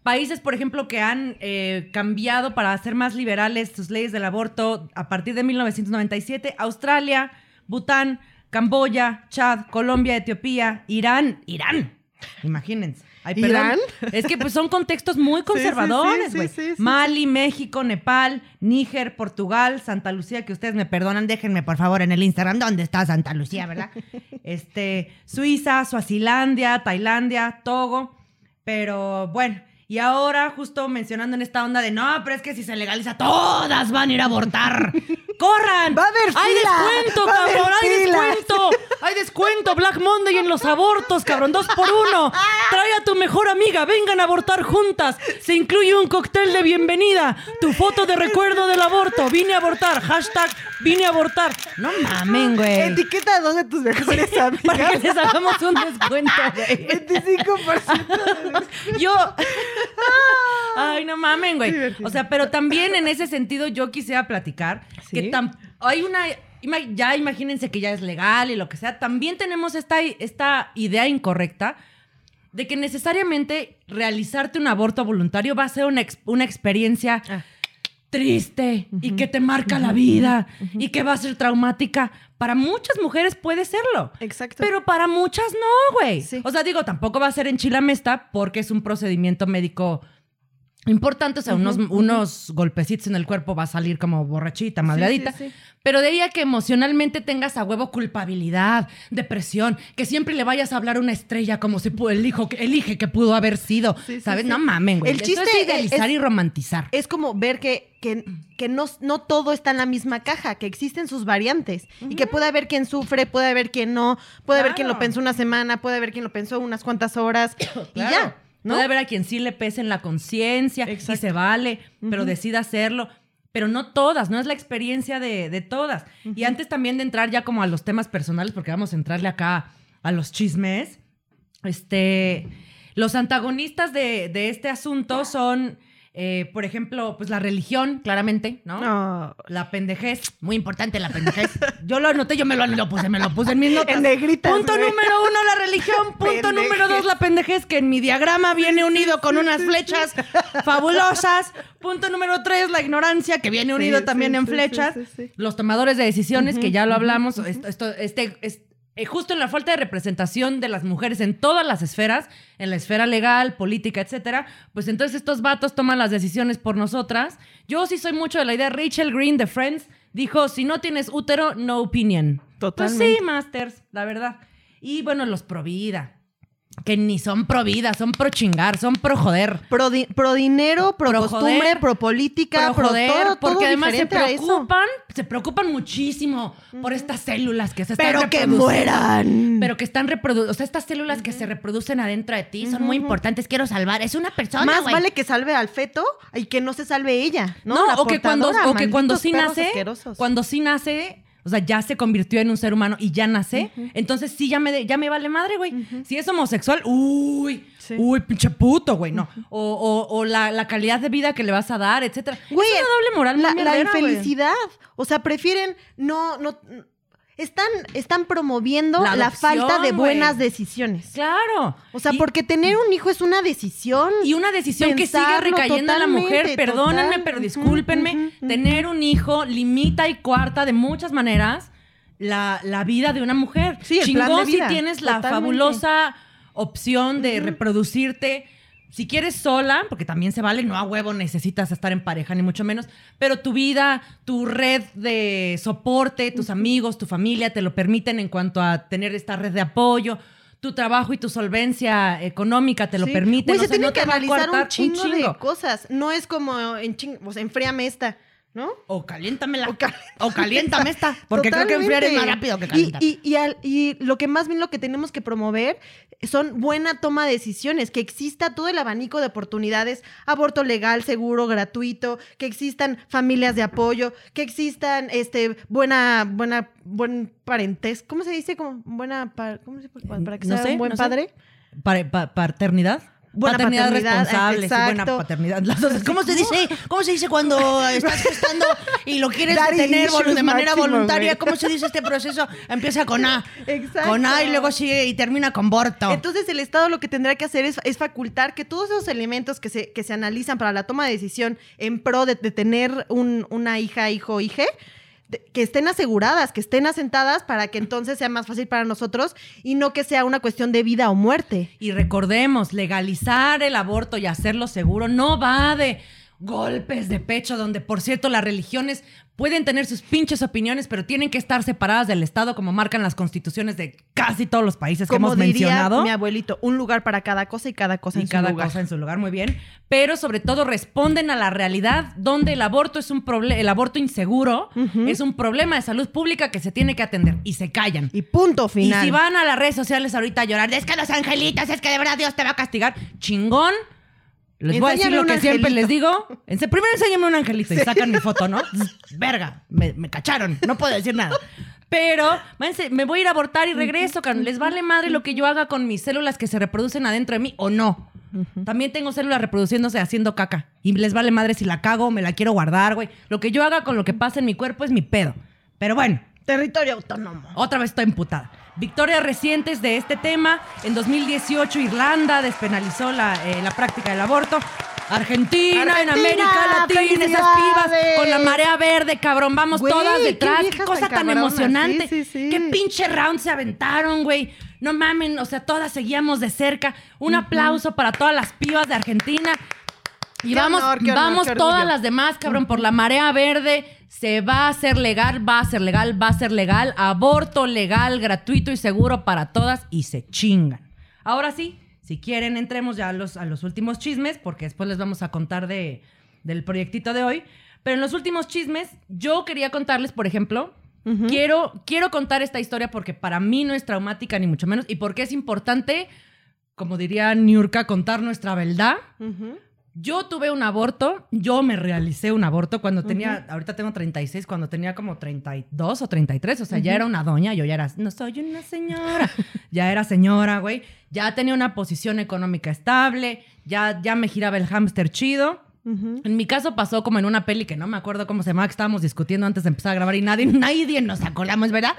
países, por ejemplo, que han eh, cambiado para hacer más liberales sus leyes del aborto a partir de 1997, Australia, Bután, Camboya, Chad, Colombia, Etiopía, Irán, Irán. Imagínense. Ay. ¿Irán? Es que pues son contextos muy sí, conservadores, sí, güey. sí, sí, Mali, México, Nepal, Níger, Portugal, Santa Lucía, que ustedes me perdonan, déjenme por favor en el Instagram dónde está Santa Lucía, ¿verdad? este, Suiza, Suazilandia, Tailandia, Togo. Pero bueno, y ahora justo mencionando en esta onda de no, pero es que si se legaliza, todas van a ir a abortar. ¡Corran! Va a haber ¡Hay fila, descuento, a haber cabrón! ¡Hay descuento! ¡Hay descuento! Black Monday en los abortos, cabrón. Dos por uno. Trae a tu mejor amiga. Vengan a abortar juntas. Se incluye un cóctel de bienvenida. Tu foto de recuerdo del aborto. Vine a abortar. Hashtag vine a abortar. No mamen, güey. Etiqueta a dos de tus mejores amigas. Para que les hagamos un descuento, güey. 25% de Yo. Ay, no mamen, güey. Divertido. O sea, pero también en ese sentido yo quisiera platicar Sí. que hay una. Ya imagínense que ya es legal y lo que sea. También tenemos esta, esta idea incorrecta de que necesariamente realizarte un aborto voluntario va a ser una, una experiencia Ah. Triste y que te marca la vida y que va a ser traumática. Para muchas mujeres puede serlo. Exacto. Pero para muchas no, güey. Sí. O sea, digo, tampoco va a ser en Chilamesta porque es un procedimiento médico importante. O sea, unos, unos golpecitos en el cuerpo va a salir como borrachita, madreadita. sí, sí. Pero de que emocionalmente tengas a huevo culpabilidad, depresión, que siempre le vayas a hablar a una estrella como si el hijo que elige que pudo haber sido. ¿Sabes? No mamen, güey. El Eso chiste es idealizar es- y romantizar. Es como ver que, que, que no, no todo está en la misma caja, que existen sus variantes y que puede haber quien sufre, puede haber quien no, puede haber quien lo pensó una semana, puede haber quien lo pensó unas cuantas horas y ya. ¿No? Puede haber a quien sí le pese en la conciencia y se vale, pero decida hacerlo. pero no todas, no es la experiencia de, de todas. Y antes también de entrar ya como a los temas personales, porque vamos a entrarle acá a los chismes, este, los antagonistas de, de este asunto son, eh, por ejemplo, pues la religión, claramente, ¿no? No. La pendejez, muy importante la pendejez. Yo lo anoté, yo me lo, lo puse, me lo puse en mis notas. En negritas, Punto güey. número uno, la religión. Punto Pendejez. número dos, la pendejez, que en mi diagrama viene unido con unas flechas fabulosas. Punto número tres, la ignorancia, que viene unido Sí, también sí, en sí, flechas. sí, sí, sí. Los tomadores de decisiones, que ya lo hablamos. Esto, esto- este, es- eh, justo en la falta de representación de las mujeres en todas las esferas, en la esfera legal, política, etcétera, pues entonces estos vatos toman las decisiones por nosotras. Yo sí soy mucho de la idea. Rachel Green de Friends dijo: si no tienes útero, no opinion. Totalmente. Pues sí, Masters, la verdad. Y bueno, los pro vida. Que ni son pro vida, son pro chingar, son pro joder. Pro, di- pro dinero, pro, Pro costumbre, joder, pro política, Pro pro, joder, todo porque además se preocupan, se preocupan muchísimo por estas células que se están Pero que mueran. Pero que están reproduciendo, o sea, estas células que se reproducen adentro de ti son muy importantes, quiero salvar, es una persona, Más vale que salve al feto y que no se salve ella, ¿no? No, o que cuando, o que cuando sí nace, asquerosos. cuando sí nace, o sea, ya se convirtió en un ser humano y ya nace, entonces sí ya me, de- ya me vale madre, güey. Si es homosexual, uy, Sí. uy, pinche puto, güey, no. O, o- o la, la calidad de vida que le vas a dar, etcétera. Güey, es una doble moral muy la, la mierdera, infelicidad. O sea, prefieren no, no. Están, están promoviendo La falta de buenas decisiones. Claro. O sea, Y- porque tener un hijo es una decisión. Y una decisión que sigue recayendo en la mujer, perdónenme, total. pero discúlpenme, tener un hijo limita y cuarta de muchas maneras la, la vida de una mujer. Sí, el plan Chingón de vida, si tienes la totalmente. fabulosa opción de reproducirte. Si quieres sola, porque también se vale, no a huevo necesitas estar en pareja, ni mucho menos, pero tu vida, tu red de soporte, tus amigos, tu familia te lo permiten en cuanto a tener esta red de apoyo. Tu trabajo y tu solvencia económica te lo Sí. permiten. O se sea, tienen no que analizar un chingo, de cosas. No es como en ching, o sea, enfríame esta, ¿no? O caliéntamela. O cal- O caliéntame esta. Porque creo que enfriar es más rápido que calentar. y, y, al- y lo que más bien lo que tenemos que promover son buena toma de decisiones, que exista todo el abanico de oportunidades, aborto legal, seguro, gratuito, que existan familias de apoyo, que existan este buena buena buen parentesco, ¿cómo se dice? Como buena ¿cómo se para, para que No sea sé, un buen no sé. padre? Pa- pa- paternidad. Buena paternidad, paternidad, responsable, sí, buena paternidad. ¿Cómo se dice? ¿Cómo se dice cuando estás gestando y lo quieres Daddy tener vol- de manera máximo, voluntaria? güey. ¿Cómo se dice este proceso? Empieza con A. Exacto. Con A y luego sigue y termina con Borto. Entonces el Estado lo que tendrá que hacer es, es facultar que todos esos elementos que se, que se analizan para la toma de decisión en pro de, de tener un- una hija, hijo, hije, de- que estén aseguradas, que estén asentadas para que entonces sea más fácil para nosotros y no que sea una cuestión de vida o muerte. Y recordemos, legalizar el aborto y hacerlo seguro no va de golpes de pecho, donde por cierto las religiones pueden tener sus pinches opiniones, pero tienen que estar separadas del Estado como marcan las constituciones de casi todos los países que hemos diría mencionado. mi abuelito, un lugar para cada cosa y cada cosa y en su cada lugar. cosa en su lugar, muy bien. Pero sobre todo responden a la realidad donde el aborto es un problema, el aborto inseguro es un problema de salud pública que se tiene que atender y se callan. Y punto final. Y si van a las redes sociales ahorita a llorar, es que los angelitos, es que de verdad Dios te va a castigar, chingón. Les voy a decir lo que siempre angelito. les digo. Ense- primero enséñame un angelito y sacan mi foto, ¿no? Verga, me, me cacharon, no puedo decir nada. Pero váyanse, me voy a ir a abortar y regreso. Les vale madre lo que yo haga con mis células que se reproducen adentro de mí o no. También tengo células reproduciéndose haciendo caca. Y les vale madre si la cago me la quiero guardar, güey. Lo que yo haga con lo que pasa en mi cuerpo es mi pedo. Pero bueno, Territorio autónomo. otra vez estoy emputada. Victorias recientes de este tema. En 2018 Irlanda despenalizó la, eh, la práctica del aborto. Argentina, en América Latina, esas pibas con la marea verde, cabrón, vamos Güey, todas detrás. Qué, cosa tan emocionante. Sí, sí, sí. Qué pinche round se aventaron, güey. No mamen, o sea, todas seguíamos de cerca. Un aplauso para todas las pibas de Argentina. Y Qué vamos, honor, qué honor, vamos todas las demás, cabrón, por la marea verde. Se va a hacer legal, va a ser legal, va a ser legal. Aborto legal, gratuito y seguro para todas y se chingan. Ahora sí, si quieren, entremos ya a los, a los últimos chismes, porque después les vamos a contar de, del proyectito de hoy. Pero en los últimos chismes, yo quería contarles, por ejemplo, quiero, quiero contar esta historia porque para mí no es traumática, ni mucho menos, y porque es importante, como diría Niurka, contar nuestra verdad. Yo tuve un aborto, yo me realicé un aborto cuando tenía, ahorita tengo 36, cuando tenía como 32 o 33, o sea, ya era una doña, yo ya era, no soy una señora, ya era señora, güey, ya tenía una posición económica estable, ya, ya me giraba el hámster chido. En mi caso pasó como en una peli que no me acuerdo cómo se llamaba, que estábamos discutiendo antes de empezar a grabar y nadie, nadie nos acordamos, ¿verdad?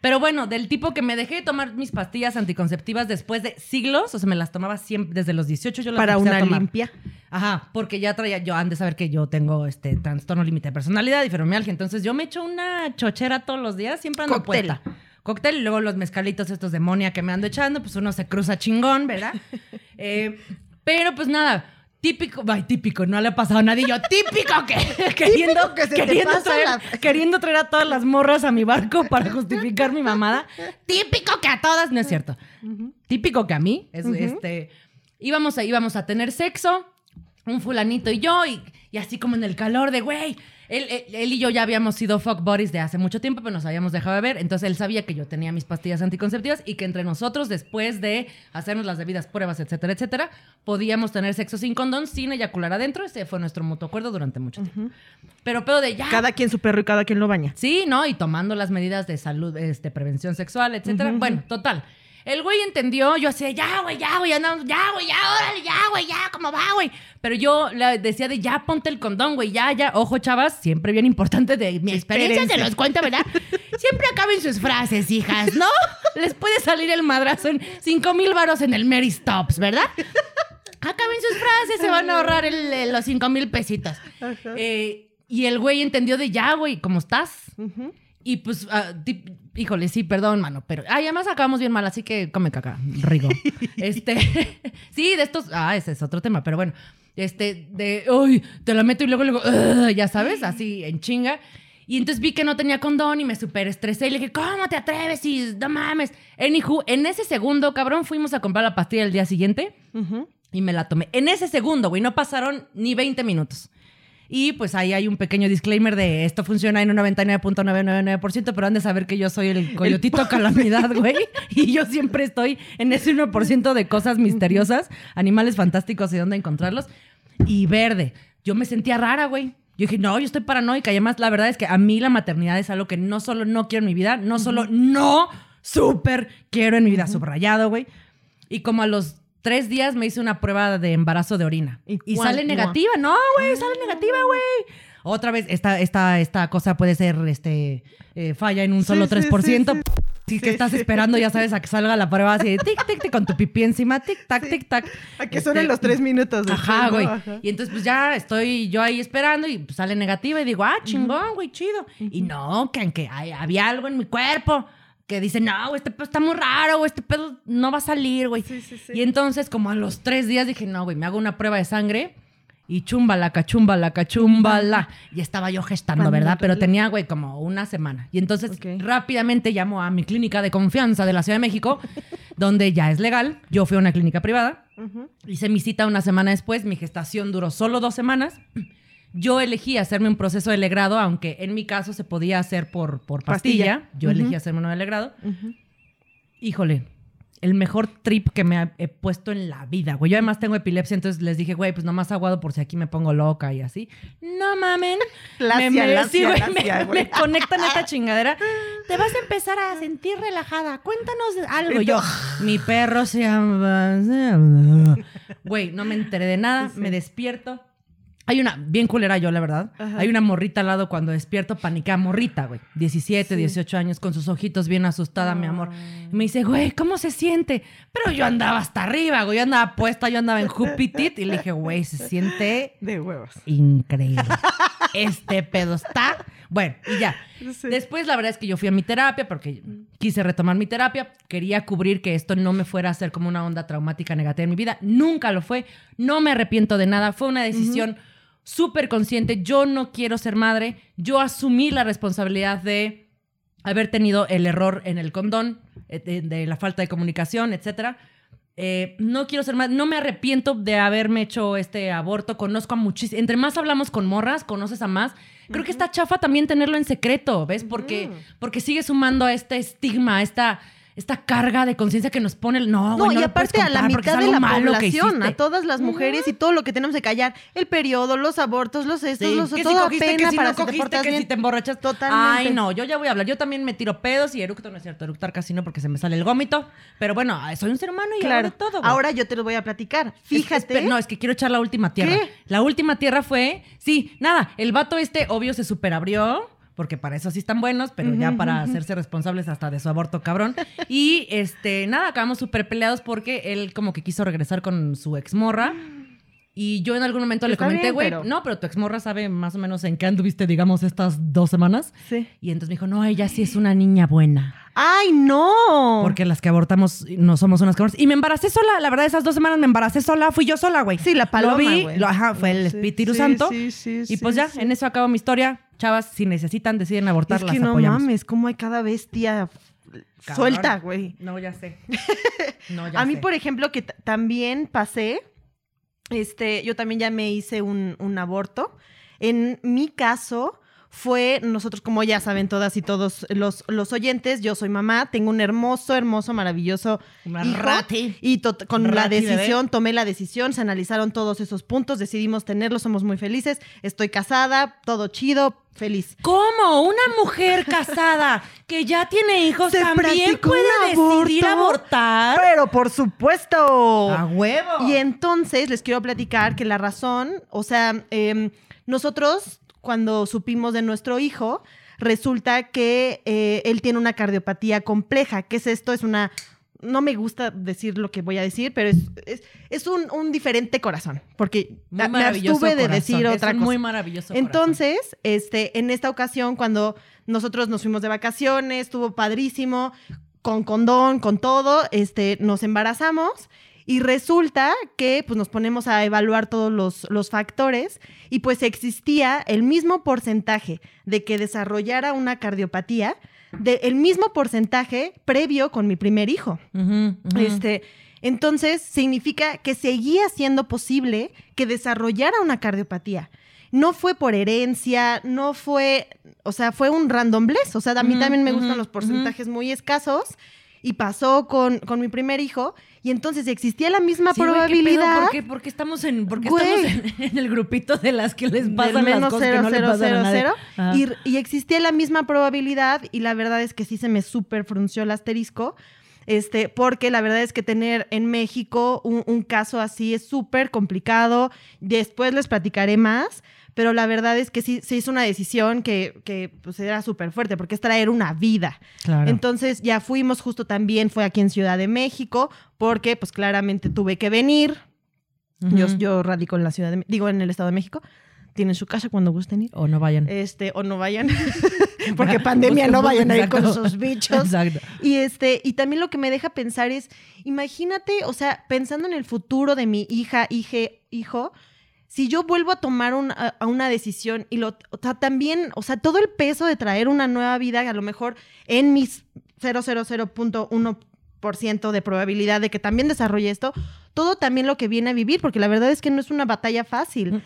Pero bueno, del tipo que me dejé de tomar mis pastillas anticonceptivas después de siglos, o sea, me las tomaba siempre, desde los 18 yo las Para a una tomar. limpia. Ajá, porque ya traía, yo han de saber que yo tengo este trastorno límite de personalidad y fibromialgia, entonces yo me echo una chochera todos los días, siempre ando Cóctel. puesta. Cóctel y luego los mezcalitos estos de monia que me ando echando, pues uno se cruza chingón, ¿verdad? Eh, pero pues nada, típico, ay, típico, no le ha pasado a nadie, yo típico que queriendo, que se te queriendo, pasa traer, la- queriendo traer a todas las morras a mi barco para justificar mi mamada. Típico que a todas, no es cierto. Típico que a mí, es, este, íbamos a, íbamos a tener sexo, un fulanito y yo, y, y así como en el calor de, güey, él, él- él y yo ya habíamos sido fuck buddies de hace mucho tiempo, pero nos habíamos dejado de ver, entonces él sabía que yo tenía mis pastillas anticonceptivas y que entre nosotros, después de hacernos las debidas pruebas, etcétera, etcétera, podíamos tener sexo sin condón, sin eyacular adentro, ese fue nuestro mutuo acuerdo durante mucho tiempo. Pero pedo de ya, Cada quien su perro y cada quien lo baña. Sí, ¿no? Y tomando las medidas de salud, este, prevención sexual, etcétera. Bueno, total. El güey entendió, yo hacía, ya, güey, ya, güey, andamos, ya, güey, ya, órale, ya, güey, ya, ¿cómo va, güey? Pero yo le decía de, ya, ponte el condón, güey, ya, ya. Ojo, chavas, siempre bien importante de mi experiencia, se los cuento, ¿verdad? Siempre acaben sus frases, hijas, ¿no? Les puede salir el madrazo en 5 mil varos en el Mary Stops, ¿verdad? Acaben sus frases, se van a ahorrar el- el- los 5 mil pesitos. Eh, y el güey entendió de ya, güey, ¿cómo estás? Y pues, ah, ti- híjole, sí, perdón, mano, pero. Ay, además acabamos bien mal, así que come caca, Rigo. este. sí, de estos. Ah, ese es otro tema, pero bueno. Este, de. Uy, te la meto y luego, luego. Ya sabes, así en chinga. Y entonces vi que no tenía condón y me super estresé y le dije, ¿cómo te atreves? Y no mames. Anywho, en ese segundo, cabrón, fuimos a comprar la pastilla el día siguiente y me la tomé. En ese segundo, güey, no pasaron ni 20 minutos. Y pues ahí hay un pequeño disclaimer de esto funciona en un 99.999%, pero han de saber que yo soy el coyotito calamidad, güey. Y yo siempre estoy en ese 1% de cosas misteriosas, animales fantásticos y dónde encontrarlos. Y verde. Yo me sentía rara, güey. Yo dije, no, yo estoy paranoica. Y además, la verdad es que a mí la maternidad es algo que no solo no quiero en mi vida, no solo no súper quiero en mi vida, subrayado, güey. Y como a los tres días me hice una prueba de embarazo de orina. ¿Y sale negativa. No, güey, sale negativa, güey. Otra vez, esta, esta, esta cosa puede ser este, eh, falla en un solo sí, sí, 3%. sí. Sí, que estás esperando, ya sabes, a que salga la prueba así, de tic, tic, tic, con tu pipí encima, tic, tac, tic, tac. A que Este, suenen los tres minutos. después, Ajá, güey. Y entonces, pues ya estoy yo ahí esperando y pues, sale negativa y digo, ah, chingón, güey, chido. Y no, que aunque hay- había algo en mi cuerpo que dice, no, este pedo está muy raro, güey, este pedo no va a salir, güey. Sí, sí, sí. Y entonces, como a los tres días dije, no, güey, me hago una prueba de sangre y chumbala, cachumbala, cachumbala. Y estaba yo gestando, ¿verdad? Pero tenía, güey, como una semana. Y entonces rápidamente llamo a mi clínica de confianza de la Ciudad de México, donde ya es legal. Yo fui a una clínica privada. Hice mi cita una semana después. Mi gestación duró solo dos semanas. Yo elegí hacerme un proceso de legrado, aunque en mi caso se podía hacer por, por pastilla. Pastilla. Yo elegí hacerme uno de legrado. Híjole, el mejor trip que me he puesto en la vida, güey. Yo además tengo epilepsia, entonces les dije, güey, pues nomás aguado por si aquí me pongo loca y así. No mamen. Lacia, me, me- lacia, sí, güey, lacia, me- conectan a esta chingadera. Te vas a empezar a sentir relajada. Cuéntanos algo. Yo, mi perro se llama... Güey, no me enteré de nada. Me despierto. Hay una, bien culera yo, la verdad. Hay una morrita al lado cuando despierto, paniquea morrita, güey. 17, 18 años, con sus ojitos bien asustada, mi amor. Y me dice, güey, ¿cómo se siente? Pero yo andaba hasta arriba, güey. Yo andaba puesta, yo andaba en Jupitit. Y le dije, güey, se siente De huevos. increíble. Este pedo está. Bueno, y ya. Sí. Después, la verdad es que yo fui a mi terapia porque quise retomar mi terapia. Quería cubrir que esto no me fuera a hacer como una onda traumática negativa en mi vida. Nunca lo fue. No me arrepiento de nada. Fue una decisión súper consciente. Yo no quiero ser madre. Yo asumí la responsabilidad de haber tenido el error en el condón, eh, de, de la falta de comunicación, etcétera. Eh, no quiero ser más, no me arrepiento de haberme hecho este aborto. Conozco a muchísimas. Entre más hablamos con morras, conoces a más. Creo que está chafa también tenerlo en secreto, ¿ves? Porque, porque sigue sumando a este estigma, a esta, esta carga de conciencia que nos pone el no, No, güey, y aparte a la mitad de la población, a todas las mujeres y todo lo que tenemos que callar. El periodo, los abortos, los estos, Sí, los que si todo cogiste, pena que si para no cogiste, que bien. si te emborrachas. Totalmente. Ay, no, yo ya voy a hablar. Yo también me tiro pedos y eructo, no es cierto, eructar casi no porque se me sale el gómito. Pero bueno, soy un ser humano y Claro. de todo. Ahora yo te lo voy a platicar. Es Fíjate. no, es que quiero echar la última tierra. ¿Qué? La última tierra fue, sí, nada, el vato este obvio se superabrió, porque para eso sí están buenos, pero ya para hacerse responsables hasta de su aborto cabrón. Y este, nada, acabamos súper peleados porque él como que quiso regresar con su exmorra. Y yo en algún momento le comenté, güey, pero- no, pero tu exmorra sabe más o menos en qué anduviste, digamos, estas dos semanas. Sí. Y entonces me dijo, no, ella sí es una niña buena. ¡Ay, no! Porque las que abortamos no somos unas cabronas. Y me embaracé sola, la verdad, esas dos semanas me embaracé sola, fui yo sola, güey. Sí, la paloma, Lo vi, lo- ajá, fue el Espíritu sí, Santo. sí, sí, y pues ya, en eso acabo mi historia. Chavas, si necesitan, deciden abortar, es las que no apoyamos. mames, cómo hay cada bestia Cabrón. suelta, güey. No, ya sé. No, ya A mí, sé. por ejemplo, que también pasé, este, yo también ya me hice un, un aborto. En mi caso fue, nosotros como ya saben todas y todos los, los oyentes, yo soy mamá, tengo un hermoso, hermoso, maravilloso Una hijo. rati. Y con la bebé. decisión, tomé la decisión, se analizaron todos esos puntos, decidimos tenerlo, somos muy felices, estoy casada, todo chido, feliz. ¿Cómo? Una mujer casada que ya tiene hijos Se también puede un decidir aborto, abortar. Pero por supuesto. ¡A huevo! Y entonces les quiero platicar que la razón, o sea, em, nosotros cuando supimos de nuestro hijo, resulta que eh, él tiene una cardiopatía compleja. ¿Qué es esto? Es una... No me gusta decir lo que voy a decir, pero es, es, es un, un diferente corazón, porque Muy me abstuve de decir es otra un cosa. muy maravilloso corazón. Entonces, este, en esta ocasión, cuando nosotros nos fuimos de vacaciones, estuvo padrísimo, con condón, con todo, este, nos embarazamos y resulta que pues, nos ponemos a evaluar todos los, los factores y pues existía el mismo porcentaje de que desarrollara una cardiopatía, de, el mismo porcentaje previo con mi primer hijo. Este, entonces, significa que seguía siendo posible que desarrollara una cardiopatía. No fue por herencia, no fue, o sea, fue un random bless. O sea, a mí también me gustan los porcentajes muy escasos. Y pasó con, con mi primer hijo. Y entonces existía la misma Sí, güey, ¿qué pedo? probabilidad. ¿Por qué? Porque estamos en, porque estamos en, en el grupito de las que les pasan las menos cosas que cero, no le cero, pasan a cero, nadie. cero. Ajá. Y, y existía la misma probabilidad y la verdad es que sí se me súper frunció el asterisco. Este, porque la verdad es que tener en México un, un caso así es súper complicado. Después les platicaré más, pero la verdad es que sí se hizo una decisión que, que pues era súper fuerte, porque es traer una vida. Claro. Entonces ya fuimos, justo también fue aquí en Ciudad de México, porque pues claramente tuve que venir. yo, Ujú. yo radico en la Ciudad de, digo en el Estado de México. Tienen su casa cuando gusten ir. O no vayan. Este, o no vayan, porque pandemia no vayan a ir con sus bichos. Exacto. Y este, y también lo que me deja pensar es, imagínate, o sea, pensando en el futuro de mi hija, hije, hijo, si yo vuelvo a tomar a una decisión y lo, o sea, también, o sea, todo el peso de traer una nueva vida, a lo mejor en mis 000.1% de probabilidad de que también desarrolle esto, todo también lo que viene a vivir, porque la verdad es que no es una batalla fácil.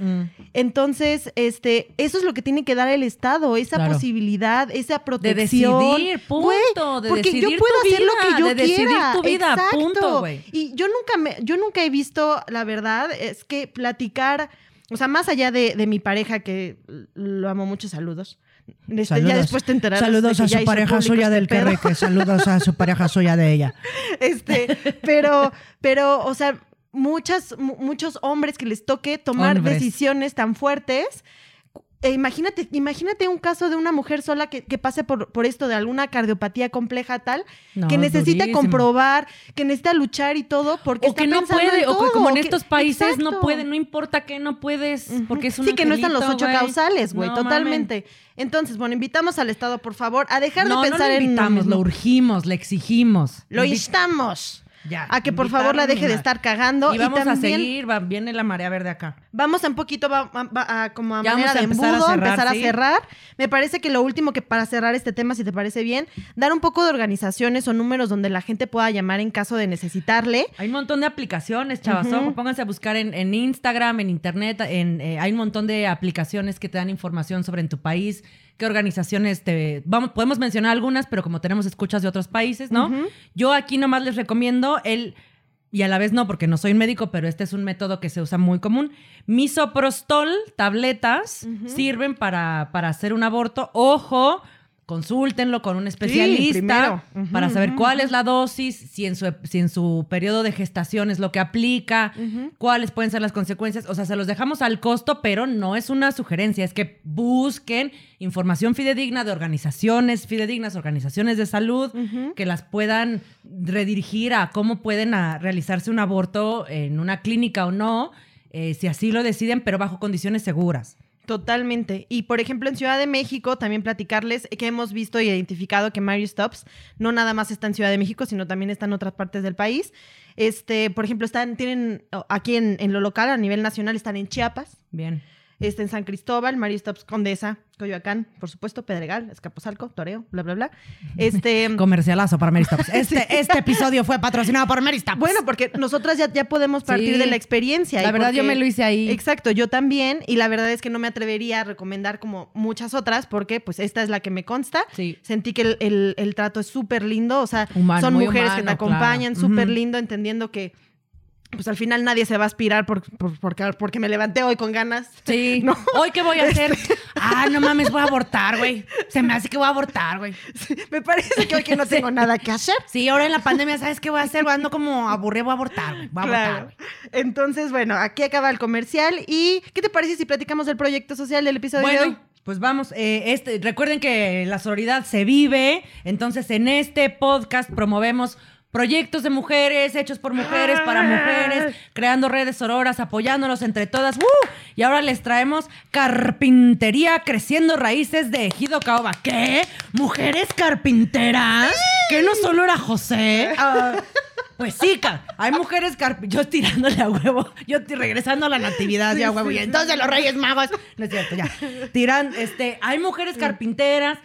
Entonces, este, eso es lo que tiene que dar el Estado, esa Claro. posibilidad, esa De protección. decidir, punto. Güey, de porque decidir yo puedo tu hacer lo que yo de decidir quiera. tu vida, Exacto. punto, güey. Y yo nunca me, yo nunca he visto, la verdad, es que platicar, o sea, más allá de, de mi pareja, que lo amo mucho, saludos. Este, ya después te enterarás. Saludos de a que su pareja suya este del pedo. que Saludos a su pareja suya de ella. Este, pero, pero, o sea, muchas, mu- muchos hombres que les toque tomar Hombres. decisiones tan fuertes. E imagínate, imagínate un caso de una mujer sola que, que pase por, por esto de alguna cardiopatía compleja tal, No, que necesita durísimo. comprobar, que necesita luchar y todo, porque O está que no puede, o que como en que- estos países no puede, no importa que no puedes, porque es un Sí, que no están los ocho causales, güey, No, totalmente. Entonces, bueno, invitamos al Estado, por favor, a dejar No, de no pensar lo en invitamos, lo urgimos, le exigimos. Lo instamos. Ya, a que por favor la deje de estar cagando. Y vamos a también seguir, va- viene la marea verde acá. Vamos a un poquito va- va- a- como a Ya manera de empezar a embudo, cerrar, empezar a cerrar. Me parece que lo último que para cerrar este tema, si te parece bien, dar un poco de organizaciones o números donde la gente pueda llamar en caso de necesitarle. Hay un montón de aplicaciones, chavas. Ojo, pónganse a buscar en, en Instagram, en Internet. En, eh, hay un montón de aplicaciones que te dan información sobre en tu país, qué organizaciones te... Vamos, podemos mencionar algunas, pero como tenemos escuchas de otros países, ¿no? Yo aquí nomás les recomiendo el... Y a la vez no, porque no soy médico, pero este es un método que se usa muy común. Misoprostol, tabletas, sirven para, para hacer un aborto. Ojo, consúltenlo con un especialista para saber cuál es la dosis, si en su, si en su periodo de gestación es lo que aplica, cuáles pueden ser las consecuencias. O sea, se los dejamos al costo, pero no es una sugerencia, es que busquen información fidedigna de organizaciones fidedignas, organizaciones de salud, que las puedan redirigir a cómo pueden a, realizarse un aborto en una clínica o no, eh, si así lo deciden, pero bajo condiciones seguras. Totalmente. Y por ejemplo, en Ciudad de México, también platicarles que hemos visto y identificado que Mary Stops no nada más está en Ciudad de México, sino también está en otras partes del país. Este, por ejemplo, están, tienen aquí en, en lo local, a nivel nacional, están en Chiapas, Bien. Este, en San Cristóbal, Mary Stops Condesa, Coyoacán, por supuesto, Pedregal, Escaposalco, Toreo, bla, bla, bla. Este. Comercialazo para Mary Stops. Este, este episodio fue patrocinado por Mary Stops. Bueno, porque nosotras ya, ya podemos partir Sí. de la experiencia. La y verdad, yo me lo hice ahí. Exacto, yo también. Y la verdad es que no me atrevería a recomendar como muchas otras, porque pues esta es la que me consta. Sí. Sentí que el, el- el trato es súper lindo. O sea, Humano, son mujeres que te acompañan, claro. súper lindo, entendiendo que pues al final nadie se va a aspirar por, por- porque, porque me levanté hoy con ganas. Sí. No. ¿Hoy qué voy a hacer? Ah, no mames, voy a abortar, güey. Se me hace que voy a abortar, güey. me parece que hoy que no tengo nada que hacer. Sí, ahora en la pandemia, ¿sabes qué voy a hacer? Ando como aburrido, voy a abortar, güey. Voy a abortar, Claro. güey. Entonces, bueno, aquí acaba el comercial. ¿Y qué te parece si platicamos del proyecto social del episodio de hoy? Bueno, pues vamos. eh, este, recuerden que la sororidad se vive. Entonces, en este podcast promovemos proyectos de mujeres, hechos por mujeres, para mujeres, creando redes sororas, apoyándonos entre todas. ¡Uh! Y ahora les traemos carpintería creciendo raíces de Ejido Caoba. ¿Qué? ¿Mujeres carpinteras? ¿Que no solo era José? Ah, pues sí, hay mujeres carp... Yo tirándole a huevo, yo regresando a la natividad ya a huevo. y entonces los reyes magos... No es cierto, ya. Tiran, este, hay mujeres carpinteras.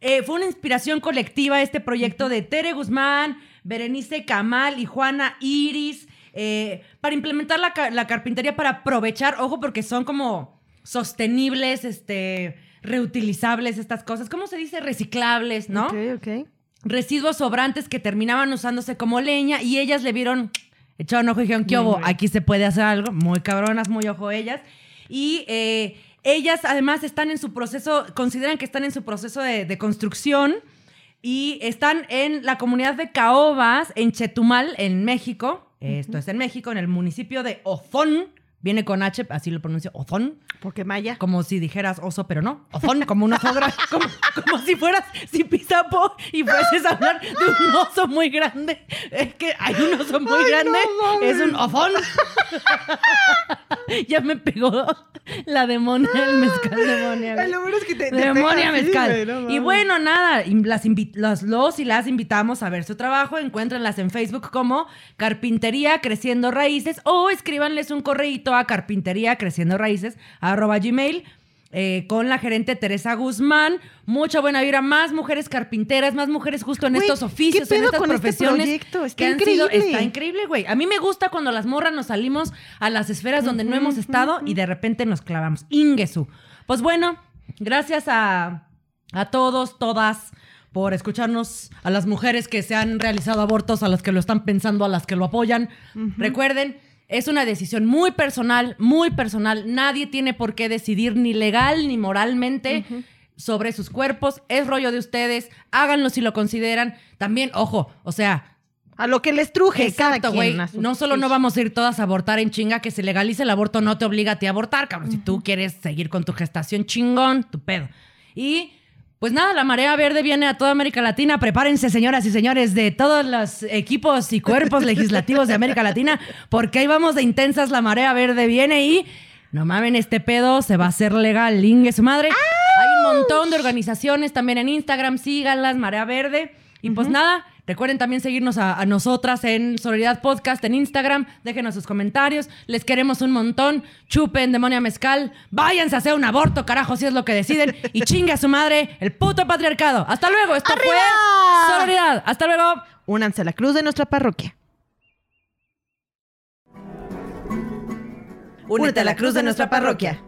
Eh, fue una inspiración colectiva este proyecto de Tere Guzmán, Berenice Camal y Juana Iris. eh, para implementar la, ca- la carpintería, para aprovechar, ojo, porque son como sostenibles, este, reutilizables estas cosas. ¿Cómo se dice? Reciclables, ¿no? Ok, ok. residuos sobrantes que terminaban usándose como leña y ellas le vieron, echaron ojo y dijeron, ¿qué hubo? Aquí se puede hacer algo. Muy cabronas, muy ojo ellas. Y eh, ellas además están en su proceso, consideran que están en su proceso de, de construcción y están en la comunidad de Caobas, en Chetumal, en México. Esto es en México, en el municipio de Ozón. Viene con H, así lo pronuncio, Ozón. Porque Maya. Como si dijeras oso, pero no. Ozón, como un oso grande. Como, como si fueras Zipizapo y fueses a hablar de un oso muy grande. Es que hay un oso muy Ay, grande. no es un ozón. ya me pegó la demonia, el mezcal demonia. güey. Ay, lo bueno es que te- te Demonia así, mezcal. no y bueno, nada, las los, los y las invitamos a ver su trabajo. Encuéntrenlas en Facebook como Carpintería Creciendo Raíces o escríbanles un correíto a carpintería creciendo raíces arroba gmail. eh, con la gerente Teresa Guzmán, mucha buena vibra, más mujeres carpinteras, más mujeres justo en estos oficios, ¿qué en estas con este profesiones. Está que han sido- increíble. está increíble, güey. A mí me gusta cuando las morras nos salimos a las esferas donde no hemos estado y de repente nos clavamos. Ingesu. Pues bueno, gracias a, a todos, todas, por escucharnos, a las mujeres que se han realizado abortos, a las que lo están pensando, a las que lo apoyan. Recuerden, es una decisión muy personal, muy personal. Nadie tiene por qué decidir ni legal ni moralmente. sobre sus cuerpos, es rollo de ustedes, háganlo si lo consideran. También, ojo, o sea, A lo que les truje Exacto, cada güey. quien. su- No solo no vamos a ir todas a abortar en chinga, que se legalice el aborto no te obliga a ti a abortar, cabrón. Si tú quieres seguir con tu gestación chingón, tu pedo. Y pues nada, la marea verde viene a toda América Latina. Prepárense, señoras y señores, de todos los equipos y cuerpos legislativos de América Latina, porque ahí vamos de intensas. La marea verde viene y no mamen, este pedo se va a hacer legal. Lingue su madre. Hay un montón de organizaciones también en Instagram. Síganlas, Marea Verde. Y pues nada, Recuerden también seguirnos a, a nosotras en Solidaridad Podcast en Instagram. Déjenos sus comentarios. Les queremos un montón. Chupen, demonia mezcal. Váyanse a hacer un aborto, carajo, si es lo que deciden. Y chingue a su madre el puto patriarcado. Hasta luego. Esto ¡Arriba! fue Solidaridad. Hasta luego. Únanse a la cruz de nuestra parroquia. Únete a la cruz de nuestra parroquia.